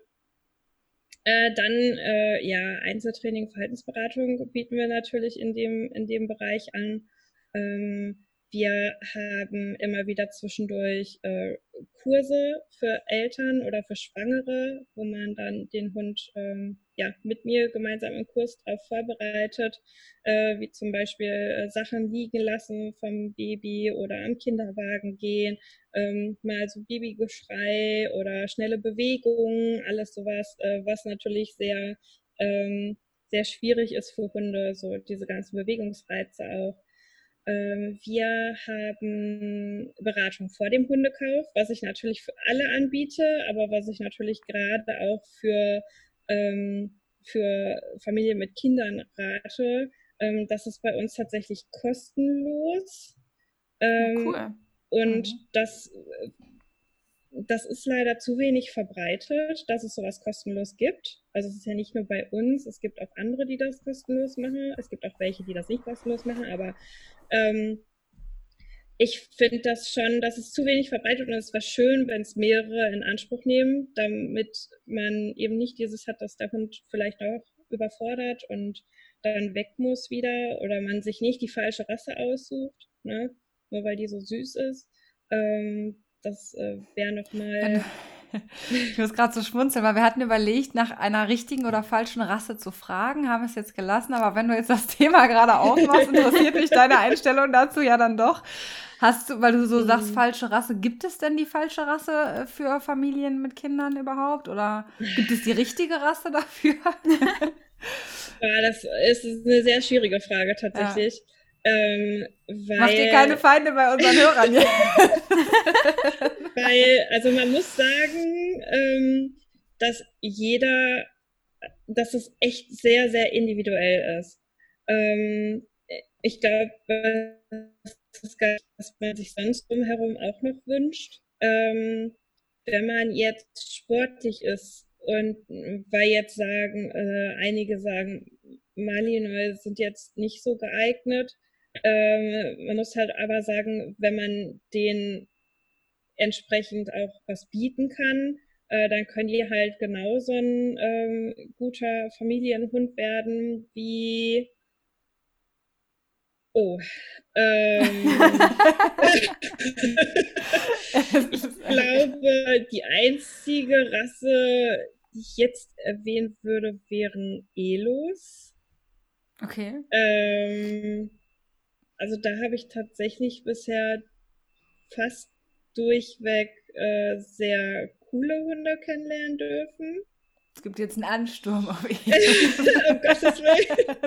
Äh, dann äh, ja Einzeltraining, Verhaltensberatung bieten wir natürlich in dem in dem Bereich an. Ähm, wir haben immer wieder zwischendurch äh, Kurse für Eltern oder für Schwangere, wo man dann den Hund ähm, ja mit mir gemeinsam im Kurs darauf vorbereitet, äh, wie zum Beispiel äh, Sachen liegen lassen vom Baby oder am Kinderwagen gehen, ähm, mal so Babygeschrei oder schnelle Bewegungen, alles sowas, äh, was natürlich sehr ähm, sehr schwierig ist für Hunde, so diese ganzen Bewegungsreize auch. Ähm, wir haben Beratung vor dem Hundekauf, was ich natürlich für alle anbiete, aber was ich natürlich gerade auch für, ähm, für Familien mit Kindern rate. Ähm, das ist bei uns tatsächlich kostenlos. Ähm, cool. Und mhm. das, das ist leider zu wenig verbreitet, dass es sowas kostenlos gibt. Also es ist ja nicht nur bei uns, es gibt auch andere, die das kostenlos machen. Es gibt auch welche, die das nicht kostenlos machen, aber ähm, ich finde das schon, dass es zu wenig verbreitet und es wäre schön, wenn es mehrere in Anspruch nehmen, damit man eben nicht dieses hat, dass der Hund vielleicht auch überfordert und dann weg muss wieder oder man sich nicht die falsche Rasse aussucht, ne? nur weil die so süß ist. Ähm, das äh, wäre nochmal ich muss gerade so schmunzeln, weil wir hatten überlegt, nach einer richtigen oder falschen Rasse zu fragen, haben es jetzt gelassen. Aber wenn du jetzt das Thema gerade aufmachst, interessiert mich deine Einstellung dazu ja dann doch. Hast du, weil du so sagst, mhm. falsche Rasse, gibt es denn die falsche Rasse äh, für Familien mit Kindern überhaupt? Oder gibt es die richtige Rasse dafür? ja, das ist eine sehr schwierige Frage tatsächlich. Ja. Ähm, weil, Mach dir keine Feinde bei unseren Hörern. weil, also man muss sagen, ähm, dass jeder, dass es echt sehr, sehr individuell ist. Ähm, ich glaube, das was man sich sonst drumherum auch noch wünscht. Ähm, wenn man jetzt sportlich ist und weil jetzt sagen, äh, einige sagen, Malinois sind jetzt nicht so geeignet, ähm, man muss halt aber sagen, wenn man den entsprechend auch was bieten kann, äh, dann können die halt genauso ein ähm, guter Familienhund werden wie Oh. Ähm, ich glaube, die einzige Rasse, die ich jetzt erwähnen würde, wären Elos. Okay. Ähm, also da habe ich tatsächlich bisher fast durchweg äh, sehr coole Hunde kennenlernen dürfen. Es gibt jetzt einen Ansturm auf ihn. um Gottes Willen.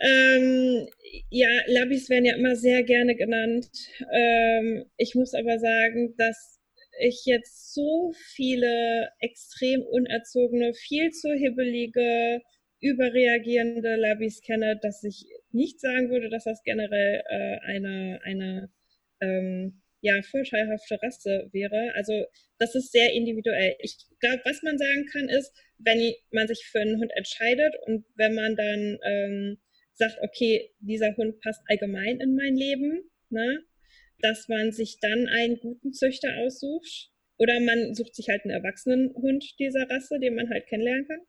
ähm, ja, Labis werden ja immer sehr gerne genannt. Ähm, ich muss aber sagen, dass ich jetzt so viele extrem unerzogene, viel zu hibbelige, überreagierende Labis kenne, dass ich nicht sagen würde, dass das generell äh, eine, eine ähm, ja, vorteilhafte Rasse wäre. Also das ist sehr individuell. Ich glaube, was man sagen kann, ist, wenn man sich für einen Hund entscheidet und wenn man dann ähm, sagt, okay, dieser Hund passt allgemein in mein Leben, ne, dass man sich dann einen guten Züchter aussucht. Oder man sucht sich halt einen erwachsenen Hund dieser Rasse, den man halt kennenlernen kann.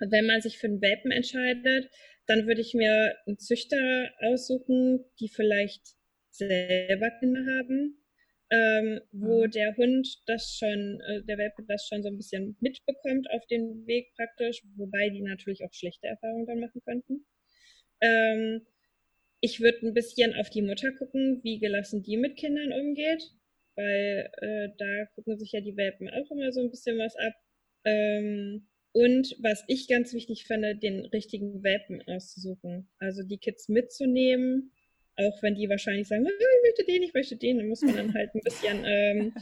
Und wenn man sich für einen Welpen entscheidet, dann würde ich mir einen Züchter aussuchen, die vielleicht selber Kinder haben, ähm, wo mhm. der Hund das schon, äh, der Welpe das schon so ein bisschen mitbekommt auf dem Weg praktisch, wobei die natürlich auch schlechte Erfahrungen dann machen könnten. Ähm, ich würde ein bisschen auf die Mutter gucken, wie gelassen die mit Kindern umgeht, weil äh, da gucken sich ja die Welpen auch immer so ein bisschen was ab. Ähm, und was ich ganz wichtig finde, den richtigen Welpen auszusuchen. Also die Kids mitzunehmen, auch wenn die wahrscheinlich sagen, ah, ich möchte den, ich möchte den, dann muss man dann halt ein bisschen ähm,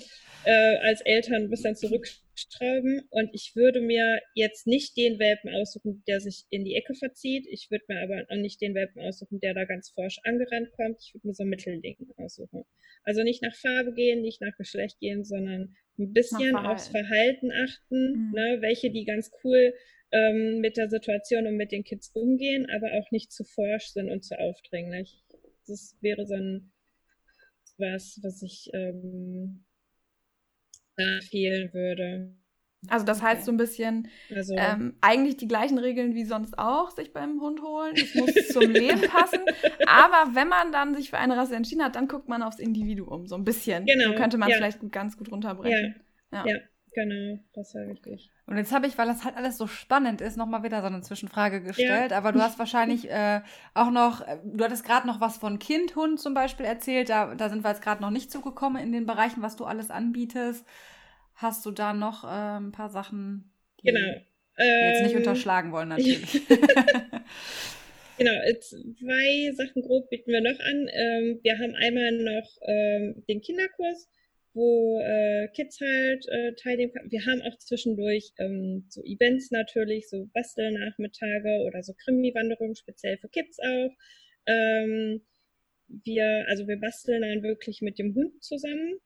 äh, als Eltern ein bisschen zurückstrauben. Und ich würde mir jetzt nicht den Welpen aussuchen, der sich in die Ecke verzieht. Ich würde mir aber auch nicht den Welpen aussuchen, der da ganz forsch angerannt kommt. Ich würde mir so ein Mittelding aussuchen. Also nicht nach Farbe gehen, nicht nach Geschlecht gehen, sondern ein bisschen Verhalten. aufs Verhalten achten, mhm. ne, welche die ganz cool ähm, mit der Situation und mit den Kids umgehen, aber auch nicht zu forsch sind und zu aufdringlich das wäre so ein was, was ich ähm, da fehlen würde. Also das heißt so ein bisschen also, ähm, eigentlich die gleichen Regeln wie sonst auch, sich beim Hund holen. Es muss zum Leben passen. Aber wenn man dann sich für eine Rasse entschieden hat, dann guckt man aufs Individuum so ein bisschen. Genau. So könnte man ja. vielleicht ganz gut runterbrechen. Ja. ja. ja. Genau, das war wichtig. Und jetzt habe ich, weil das halt alles so spannend ist, nochmal wieder so eine Zwischenfrage gestellt. Ja. Aber du hast wahrscheinlich äh, auch noch, äh, du hattest gerade noch was von Kind, Hund zum Beispiel erzählt. Da, da sind wir jetzt gerade noch nicht zugekommen in den Bereichen, was du alles anbietest. Hast du da noch äh, ein paar Sachen, die genau. wir jetzt nicht ähm, unterschlagen wollen, natürlich? Genau, zwei Sachen grob bieten wir noch an. Ähm, wir haben einmal noch ähm, den Kinderkurs wo äh, Kids halt äh, teilnehmen können. Wir haben auch zwischendurch ähm, so Events natürlich, so Bastelnachmittage oder so Krimi-Wanderungen, speziell für Kids auch. Ähm, wir, also wir basteln dann wirklich mit dem Hund zusammen.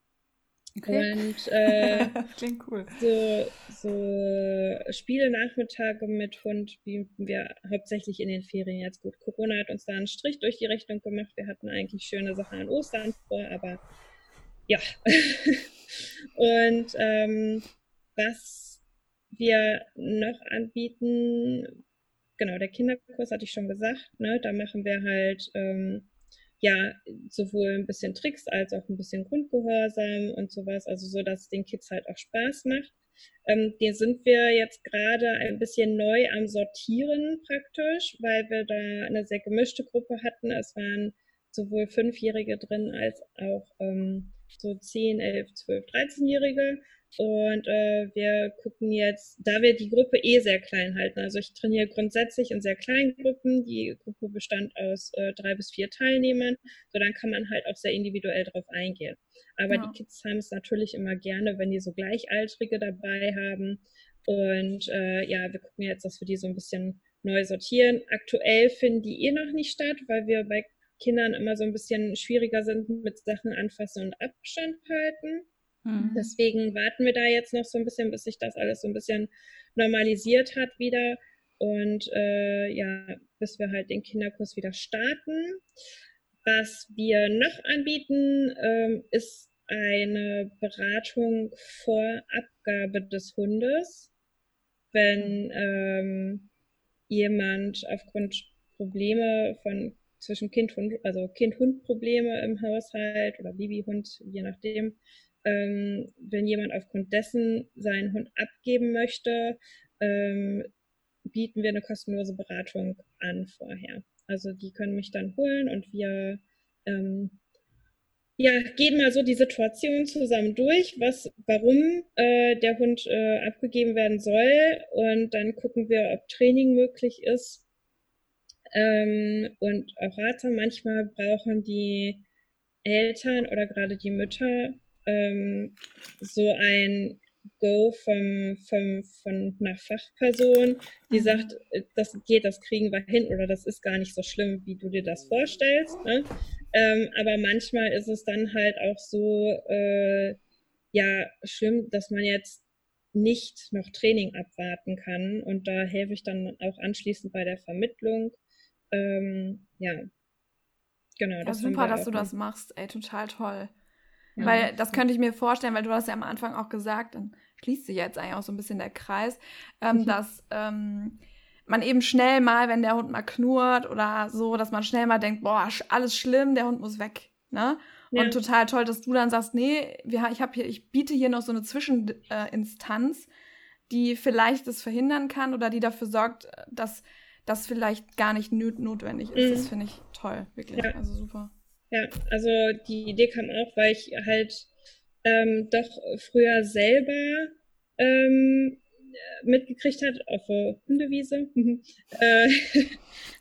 Okay. Und äh, klingt cool. So, so Spiele-Nachmittage mit Hund bieten wir hauptsächlich in den Ferien jetzt gut. Corona hat uns da einen Strich durch die Rechnung gemacht. Wir hatten eigentlich schöne Sachen an Ostern vor, aber ja. und ähm, was wir noch anbieten, genau, der Kinderkurs hatte ich schon gesagt, ne, da machen wir halt ähm, ja sowohl ein bisschen Tricks als auch ein bisschen Grundgehorsam und sowas, also so, dass es den Kids halt auch Spaß macht. Ähm, den sind wir jetzt gerade ein bisschen neu am Sortieren praktisch, weil wir da eine sehr gemischte Gruppe hatten. Es waren sowohl Fünfjährige drin als auch ähm, so 10, 11, 12, 13-Jährige. Und äh, wir gucken jetzt, da wir die Gruppe eh sehr klein halten, also ich trainiere grundsätzlich in sehr kleinen Gruppen, die Gruppe bestand aus äh, drei bis vier Teilnehmern, so dann kann man halt auch sehr individuell drauf eingehen. Aber ja. die Kids haben es natürlich immer gerne, wenn die so Gleichaltrige dabei haben. Und äh, ja, wir gucken jetzt, dass wir die so ein bisschen neu sortieren. Aktuell finden die eh noch nicht statt, weil wir bei Kindern immer so ein bisschen schwieriger sind mit Sachen anfassen und Abstand halten. Mhm. Deswegen warten wir da jetzt noch so ein bisschen, bis sich das alles so ein bisschen normalisiert hat wieder. Und äh, ja, bis wir halt den Kinderkurs wieder starten. Was wir noch anbieten, ähm, ist eine Beratung vor Abgabe des Hundes. Wenn ähm, jemand aufgrund Probleme von zwischen Kind-Hund, also Kind-Hund-Probleme im Haushalt oder Baby-Hund, je nachdem. Ähm, wenn jemand aufgrund dessen seinen Hund abgeben möchte, ähm, bieten wir eine kostenlose Beratung an vorher. Also die können mich dann holen und wir ähm, ja, gehen mal so die Situation zusammen durch, was, warum äh, der Hund äh, abgegeben werden soll und dann gucken wir, ob Training möglich ist. Ähm, und auch ratsam, manchmal brauchen die Eltern oder gerade die Mütter ähm, so ein Go vom, vom, von einer Fachperson, die mhm. sagt, äh, das geht, das kriegen wir hin oder das ist gar nicht so schlimm, wie du dir das vorstellst. Ne? Ähm, aber manchmal ist es dann halt auch so, äh, ja, schlimm, dass man jetzt nicht noch Training abwarten kann. Und da helfe ich dann auch anschließend bei der Vermittlung. Ähm, ja, genau. Ja, super, dass du das machst. Ey, total toll. Ja. Weil das könnte ich mir vorstellen, weil du hast ja am Anfang auch gesagt, dann schließt sich jetzt eigentlich auch so ein bisschen der Kreis, ähm, mhm. dass ähm, man eben schnell mal, wenn der Hund mal knurrt oder so, dass man schnell mal denkt, boah, alles schlimm, der Hund muss weg. Ne? Ja. Und total toll, dass du dann sagst, nee, wir, ich habe hier, ich biete hier noch so eine Zwischeninstanz, äh, die vielleicht das verhindern kann oder die dafür sorgt, dass das vielleicht gar nicht notwendig ist. Mhm. Das finde ich toll, wirklich. Ja. Also super. Ja, also die Idee kam auch, weil ich halt ähm, doch früher selber ähm, mitgekriegt hat, auf der Hundewiese, äh,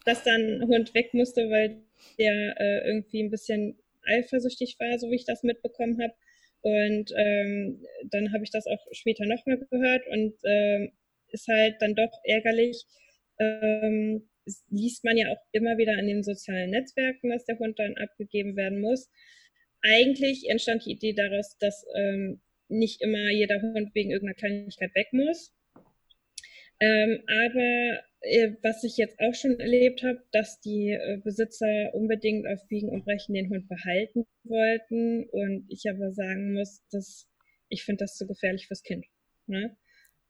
dass dann ein Hund weg musste, weil der äh, irgendwie ein bisschen eifersüchtig war, so wie ich das mitbekommen habe. Und ähm, dann habe ich das auch später nochmal gehört und ähm, ist halt dann doch ärgerlich. Ähm, liest man ja auch immer wieder in den sozialen Netzwerken, dass der Hund dann abgegeben werden muss. Eigentlich entstand die Idee daraus, dass ähm, nicht immer jeder Hund wegen irgendeiner Kleinigkeit weg muss. Ähm, aber äh, was ich jetzt auch schon erlebt habe, dass die äh, Besitzer unbedingt auf Biegen und Brechen den Hund behalten wollten und ich aber sagen muss, dass ich finde das zu gefährlich fürs Kind. Ne?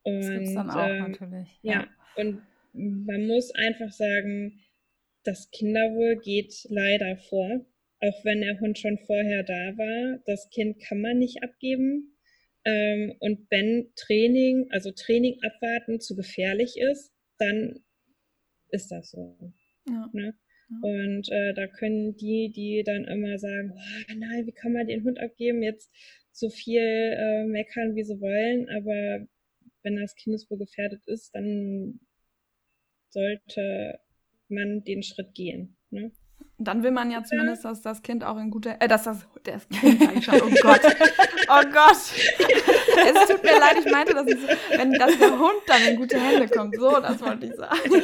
Und, das gibt's dann auch ähm, natürlich. Ja. ja, und man muss einfach sagen, das Kinderwohl geht leider vor. Auch wenn der Hund schon vorher da war, das Kind kann man nicht abgeben. Ähm, und wenn Training, also Training abwarten zu gefährlich ist, dann ist das so. Ja. Ne? Ja. Und äh, da können die, die dann immer sagen, oh, nein, wie kann man den Hund abgeben, jetzt so viel äh, meckern, wie sie wollen, aber wenn das Kindeswohl gefährdet ist, dann sollte man den Schritt gehen. Ne? Dann will man ja zumindest, dass das Kind auch in guter, äh, dass das, das Kind sag ich schon, oh Gott, oh Gott. es tut mir leid, ich meinte, dass, es, wenn, dass der Hund dann in gute Hände kommt. So, das wollte ich sagen.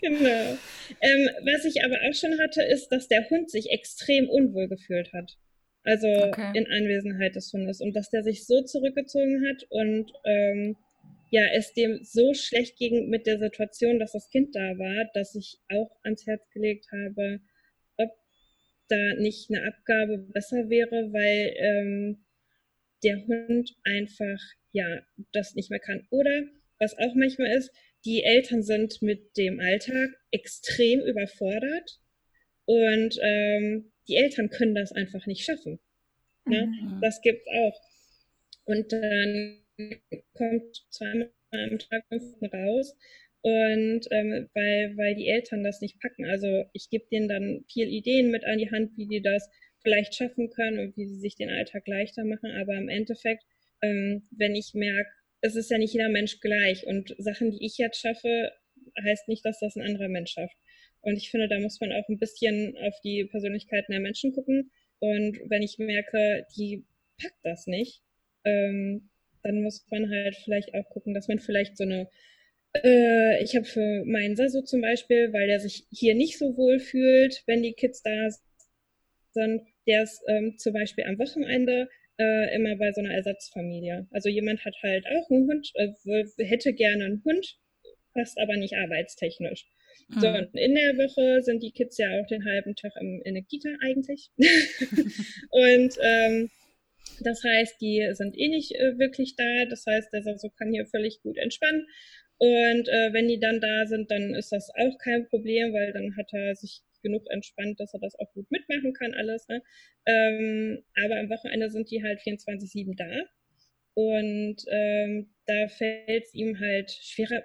Genau. Ähm, was ich aber auch schon hatte, ist, dass der Hund sich extrem unwohl gefühlt hat. Also okay. in Anwesenheit des Hundes. Und dass der sich so zurückgezogen hat und ähm, ja, es dem so schlecht ging mit der Situation, dass das Kind da war, dass ich auch ans Herz gelegt habe, ob da nicht eine Abgabe besser wäre, weil ähm, der Hund einfach ja das nicht mehr kann. Oder was auch manchmal ist, die Eltern sind mit dem Alltag extrem überfordert und ähm, die Eltern können das einfach nicht schaffen. Ne? Mhm. Das gibt's auch. Und dann kommt zweimal am Tag raus. Und ähm, weil, weil die Eltern das nicht packen. Also ich gebe denen dann viel Ideen mit an die Hand, wie die das vielleicht schaffen können und wie sie sich den Alltag leichter machen. Aber im Endeffekt, ähm, wenn ich merke, es ist ja nicht jeder Mensch gleich und Sachen, die ich jetzt schaffe, heißt nicht, dass das ein anderer Mensch schafft. Und ich finde, da muss man auch ein bisschen auf die Persönlichkeiten der Menschen gucken. Und wenn ich merke, die packt das nicht, ähm, dann muss man halt vielleicht auch gucken, dass man vielleicht so eine äh, ich habe für meinen Sasso zum Beispiel, weil der sich hier nicht so wohl fühlt, wenn die Kids da sind, der ist ähm, zum Beispiel am Wochenende äh, immer bei so einer Ersatzfamilie. Also jemand hat halt auch einen Hund, äh, hätte gerne einen Hund, passt aber nicht arbeitstechnisch. Mhm. So, und in der Woche sind die Kids ja auch den halben Tag im, in der Kita eigentlich. und ähm, das heißt, die sind eh nicht äh, wirklich da. Das heißt, der Sasso kann hier völlig gut entspannen. Und äh, wenn die dann da sind, dann ist das auch kein Problem, weil dann hat er sich genug entspannt, dass er das auch gut mitmachen kann, alles. Ne? Ähm, aber am Wochenende sind die halt 24-7 da. Und ähm, da fällt es ihm halt schwerer,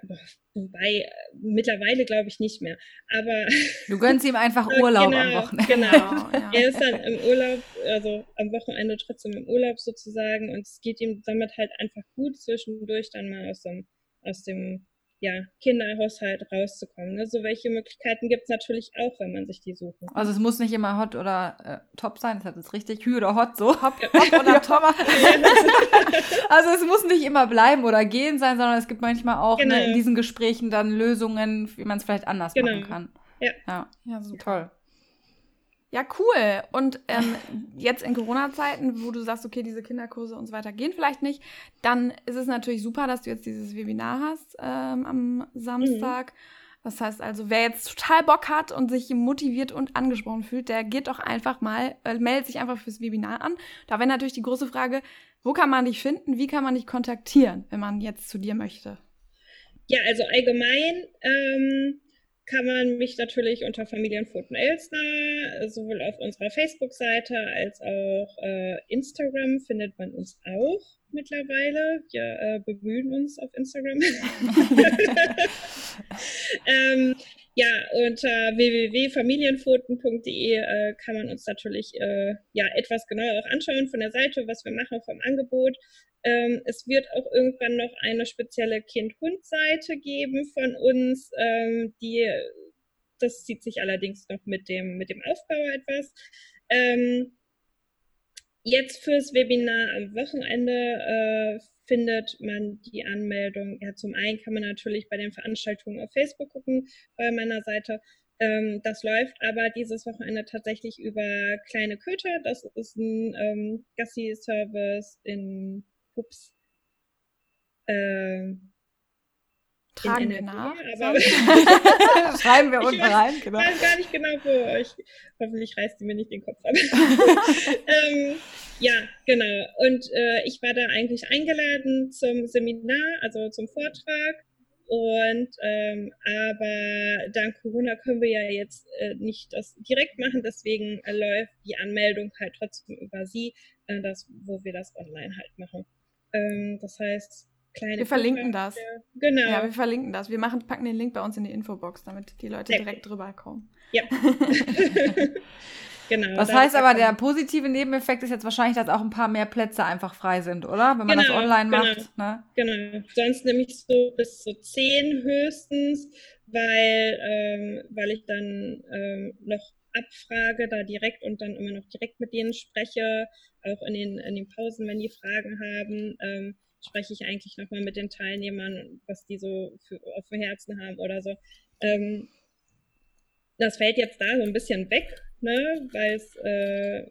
Wobei, äh, mittlerweile glaube ich nicht mehr. Aber. Du gönnst ihm einfach Urlaub genau, am Wochenende. Genau. ja. Er ist dann im Urlaub, also am Wochenende trotzdem im Urlaub sozusagen und es geht ihm damit halt einfach gut, zwischendurch dann mal aus dem, aus dem ja, Kinderhaushalt rauszukommen. Ne? So welche Möglichkeiten gibt es natürlich auch, wenn man sich die sucht. Also es muss nicht immer hot oder äh, top sein, das hat es richtig, hü oder hot so. Hop, hop oder top. also es muss nicht immer bleiben oder gehen sein, sondern es gibt manchmal auch genau. ne, in diesen Gesprächen dann Lösungen, wie man es vielleicht anders genau. machen kann. Ja. Ja, ja so toll. Ja, cool. Und ähm, jetzt in Corona-Zeiten, wo du sagst, okay, diese Kinderkurse und so weiter gehen vielleicht nicht, dann ist es natürlich super, dass du jetzt dieses Webinar hast ähm, am Samstag. Mhm. Das heißt also, wer jetzt total Bock hat und sich motiviert und angesprochen fühlt, der geht doch einfach mal, äh, meldet sich einfach fürs Webinar an. Da wäre natürlich die große Frage, wo kann man dich finden, wie kann man dich kontaktieren, wenn man jetzt zu dir möchte? Ja, also allgemein ähm, kann man mich natürlich unter Familienfoten Elster, sowohl auf unserer Facebook-Seite als auch äh, Instagram findet man uns auch mittlerweile. Wir äh, bemühen uns auf Instagram. ähm, ja, unter www.familienfoten.de äh, kann man uns natürlich äh, ja etwas genauer auch anschauen von der Seite, was wir machen vom Angebot. Ähm, es wird auch irgendwann noch eine spezielle Kind-Hund-Seite geben von uns, ähm, die, das zieht sich allerdings noch mit dem, mit dem Aufbau etwas. Ähm, jetzt fürs Webinar am Wochenende äh, findet man die Anmeldung. Ja, zum einen kann man natürlich bei den Veranstaltungen auf Facebook gucken, bei meiner Seite. Ähm, das läuft aber dieses Wochenende tatsächlich über Kleine Köter. Das ist ein ähm, Gassi-Service in Ups. Ähm, Tragen wir nach. Schreiben wir unten rein. Genau. Ich weiß gar nicht genau, wo. Ich, hoffentlich reißt sie mir nicht den Kopf ab. ähm, ja, genau. Und äh, ich war da eigentlich eingeladen zum Seminar, also zum Vortrag. Und ähm, aber dank Corona können wir ja jetzt äh, nicht das direkt machen, deswegen äh, läuft die Anmeldung halt trotzdem über sie, äh, das, wo wir das online halt machen. Ähm, das heißt, kleine. Wir verlinken das. Genau. Ja, wir verlinken das. Wir machen, packen den Link bei uns in die Infobox, damit die Leute Sehr direkt drüber kommen. Ja. genau. Das heißt aber, der positive Nebeneffekt ist jetzt wahrscheinlich, dass auch ein paar mehr Plätze einfach frei sind, oder? Wenn man genau, das online genau. macht. Ne? Genau. Sonst nämlich so bis zu zehn höchstens, weil, ähm, weil ich dann ähm, noch abfrage, da direkt und dann immer noch direkt mit denen spreche, auch in den, in den Pausen, wenn die Fragen haben, ähm, spreche ich eigentlich nochmal mit den Teilnehmern, was die so für, auf dem Herzen haben oder so. Ähm, das fällt jetzt da so ein bisschen weg, ne, weil es äh,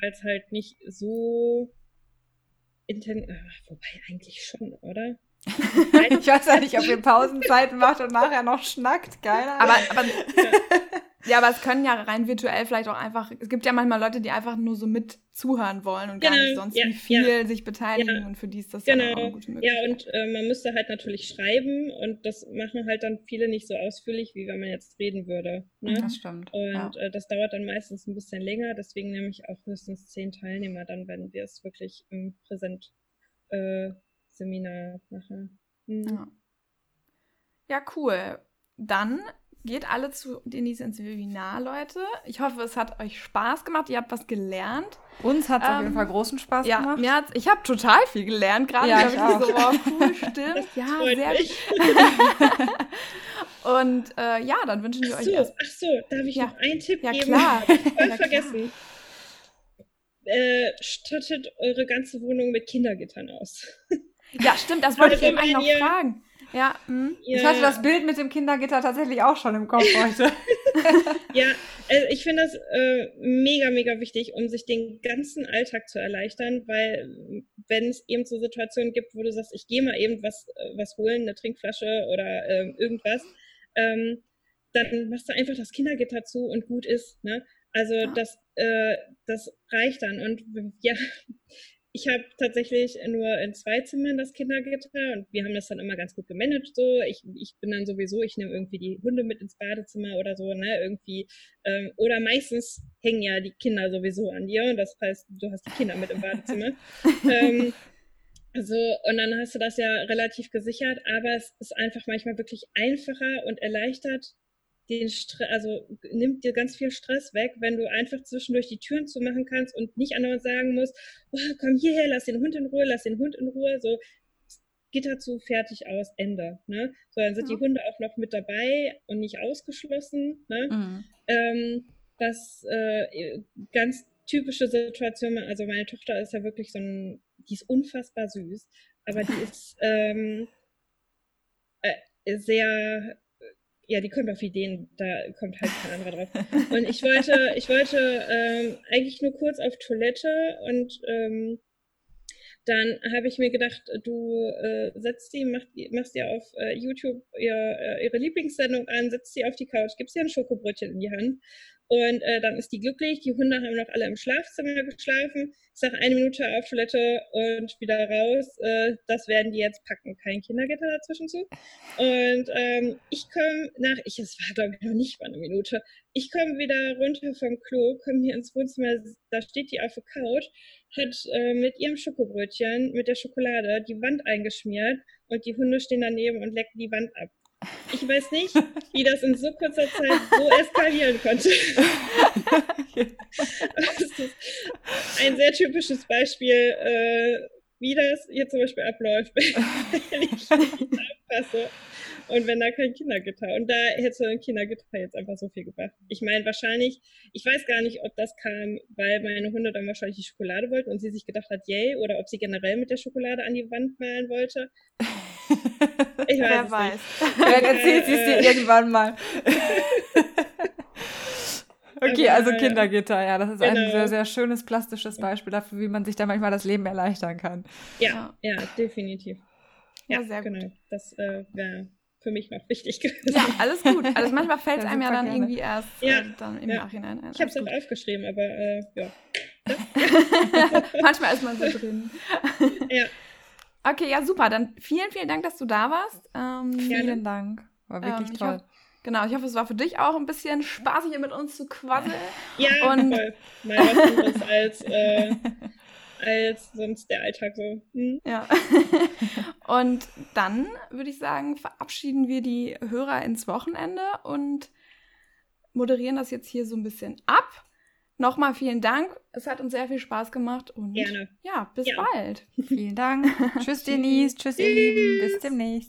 weil's halt nicht so intensiv, wobei eigentlich schon, oder? ich weiß ja nicht, ob ihr Pausenzeiten macht und nachher noch schnackt. Keine Ahnung. Aber, aber Ja, aber es können ja rein virtuell vielleicht auch einfach, es gibt ja manchmal Leute, die einfach nur so mit zuhören wollen und genau, gar nicht sonst ja, wie viel ja. sich beteiligen ja. und für die ist das genau. auch eine gute Möglichkeit. Ja, und äh, man müsste halt natürlich schreiben und das machen halt dann viele nicht so ausführlich, wie wenn man jetzt reden würde. Ne? Das stimmt. Und äh, das dauert dann meistens ein bisschen länger, deswegen nehme ich auch höchstens zehn Teilnehmer dann, wenn wir es wirklich im Präsent-Seminar äh, machen. Mhm. Ja, cool. Dann Geht alle zu Denise ins Webinar, Leute. Ich hoffe, es hat euch Spaß gemacht. Ihr habt was gelernt. Uns hat es ähm, auf jeden ähm, Fall großen Spaß ja, gemacht. Mir hat's, ich habe total viel gelernt. Gerade ja, ich auch. so, oh, cool, stimmt. Ja, sehr gut. Und äh, ja, dann wünschen wir euch erst. Ach so, darf ich ja. noch einen Tipp ja, geben? Klar. Voll ja, vergessen. Äh, stattet eure ganze Wohnung mit Kindergittern aus. Ja, stimmt, das wollte also, ich eben eigentlich noch fragen. Ja, hm. ich hatte das Bild mit dem Kindergitter tatsächlich auch schon im Kopf heute. ja, also ich finde das äh, mega, mega wichtig, um sich den ganzen Alltag zu erleichtern, weil wenn es eben so Situationen gibt, wo du sagst, ich gehe mal eben was, äh, was holen, eine Trinkflasche oder äh, irgendwas, ähm, dann machst du einfach das Kindergitter zu und gut ist. Ne? Also ja. das, äh, das reicht dann. Und ja, ich habe tatsächlich nur in zwei Zimmern das Kindergitter und wir haben das dann immer ganz gut gemanagt so. Ich, ich bin dann sowieso, ich nehme irgendwie die Hunde mit ins Badezimmer oder so, ne, irgendwie. Ähm, oder meistens hängen ja die Kinder sowieso an dir und das heißt, du hast die Kinder mit im Badezimmer. ähm, So, und dann hast du das ja relativ gesichert, aber es ist einfach manchmal wirklich einfacher und erleichtert den Stress, also nimmt dir ganz viel Stress weg, wenn du einfach zwischendurch die Türen zumachen kannst und nicht anderen sagen musst, oh, komm hierher, lass den Hund in Ruhe, lass den Hund in Ruhe, so Gitter zu, fertig aus, Ende. Ne? So, dann sind ja. die Hunde auch noch mit dabei und nicht ausgeschlossen. Ne? Mhm. Ähm, was äh, ganz typische Situation, also meine Tochter ist ja wirklich so ein, die ist unfassbar süß, aber die ist ähm, äh, sehr ja, die kommt auf Ideen, da kommt halt kein anderer drauf. Und ich wollte, ich wollte ähm, eigentlich nur kurz auf Toilette und ähm, dann habe ich mir gedacht, du äh, setzt die, mach, machst dir auf äh, YouTube ihr, äh, ihre Lieblingssendung an, setzt sie auf die Couch, gibst ihr ein Schokobrötchen in die Hand und äh, dann ist die glücklich. Die Hunde haben noch alle im Schlafzimmer geschlafen. Ich sage eine Minute auf Toilette und wieder raus. Äh, das werden die jetzt packen. Kein Kindergitter dazwischen zu. Und ähm, ich komme nach, ich, es war glaube ich noch nicht mal eine Minute. Ich komme wieder runter vom Klo, komme hier ins Wohnzimmer, da steht die auf der Couch, hat äh, mit ihrem Schokobrötchen, mit der Schokolade, die Wand eingeschmiert und die Hunde stehen daneben und lecken die Wand ab. Ich weiß nicht, wie das in so kurzer Zeit so eskalieren konnte. das ist ein sehr typisches Beispiel, äh, wie das hier zum Beispiel abläuft, wenn ich nicht aufpasse. Und wenn da kein Kindergitter. Und da hätte ein Kindergitter jetzt einfach so viel gebracht. Ich meine, wahrscheinlich, ich weiß gar nicht, ob das kam, weil meine Hunde dann wahrscheinlich die Schokolade wollten und sie sich gedacht hat, yay, oder ob sie generell mit der Schokolade an die Wand malen wollte. Ich weiß Wer weiß. Vielleicht erzählt sie es dir irgendwann mal. Okay, also Kindergitter, ja, das ist genau. ein sehr, sehr schönes plastisches Beispiel dafür, wie man sich da manchmal das Leben erleichtern kann. Ja, ja, definitiv. Ja, ja sehr genau. Gut. Das äh, wäre für mich noch wichtig gewesen. Ja, alles gut. Also manchmal fällt es einem ja dann gerne. irgendwie erst ja, äh, dann im ja. Nachhinein ein. Ich habe es auch aufgeschrieben, aber äh, ja. manchmal ist man so drin. ja. Okay, ja, super. Dann vielen, vielen Dank, dass du da warst. Ähm, vielen Dank. War wirklich ähm, toll. Hoffe, genau, ich hoffe, es war für dich auch ein bisschen spaßig, hier mit uns zu quasseln. Ja, und voll. Mal was anderes als, äh, als sonst der Alltag so. Hm? Ja. und dann würde ich sagen, verabschieden wir die Hörer ins Wochenende und moderieren das jetzt hier so ein bisschen ab. Nochmal vielen Dank. Es hat uns sehr viel Spaß gemacht und Gerne. ja, bis ja. bald. Vielen Dank. Tschüss, Denise. Tschüss, ihr Lieben. Bis demnächst.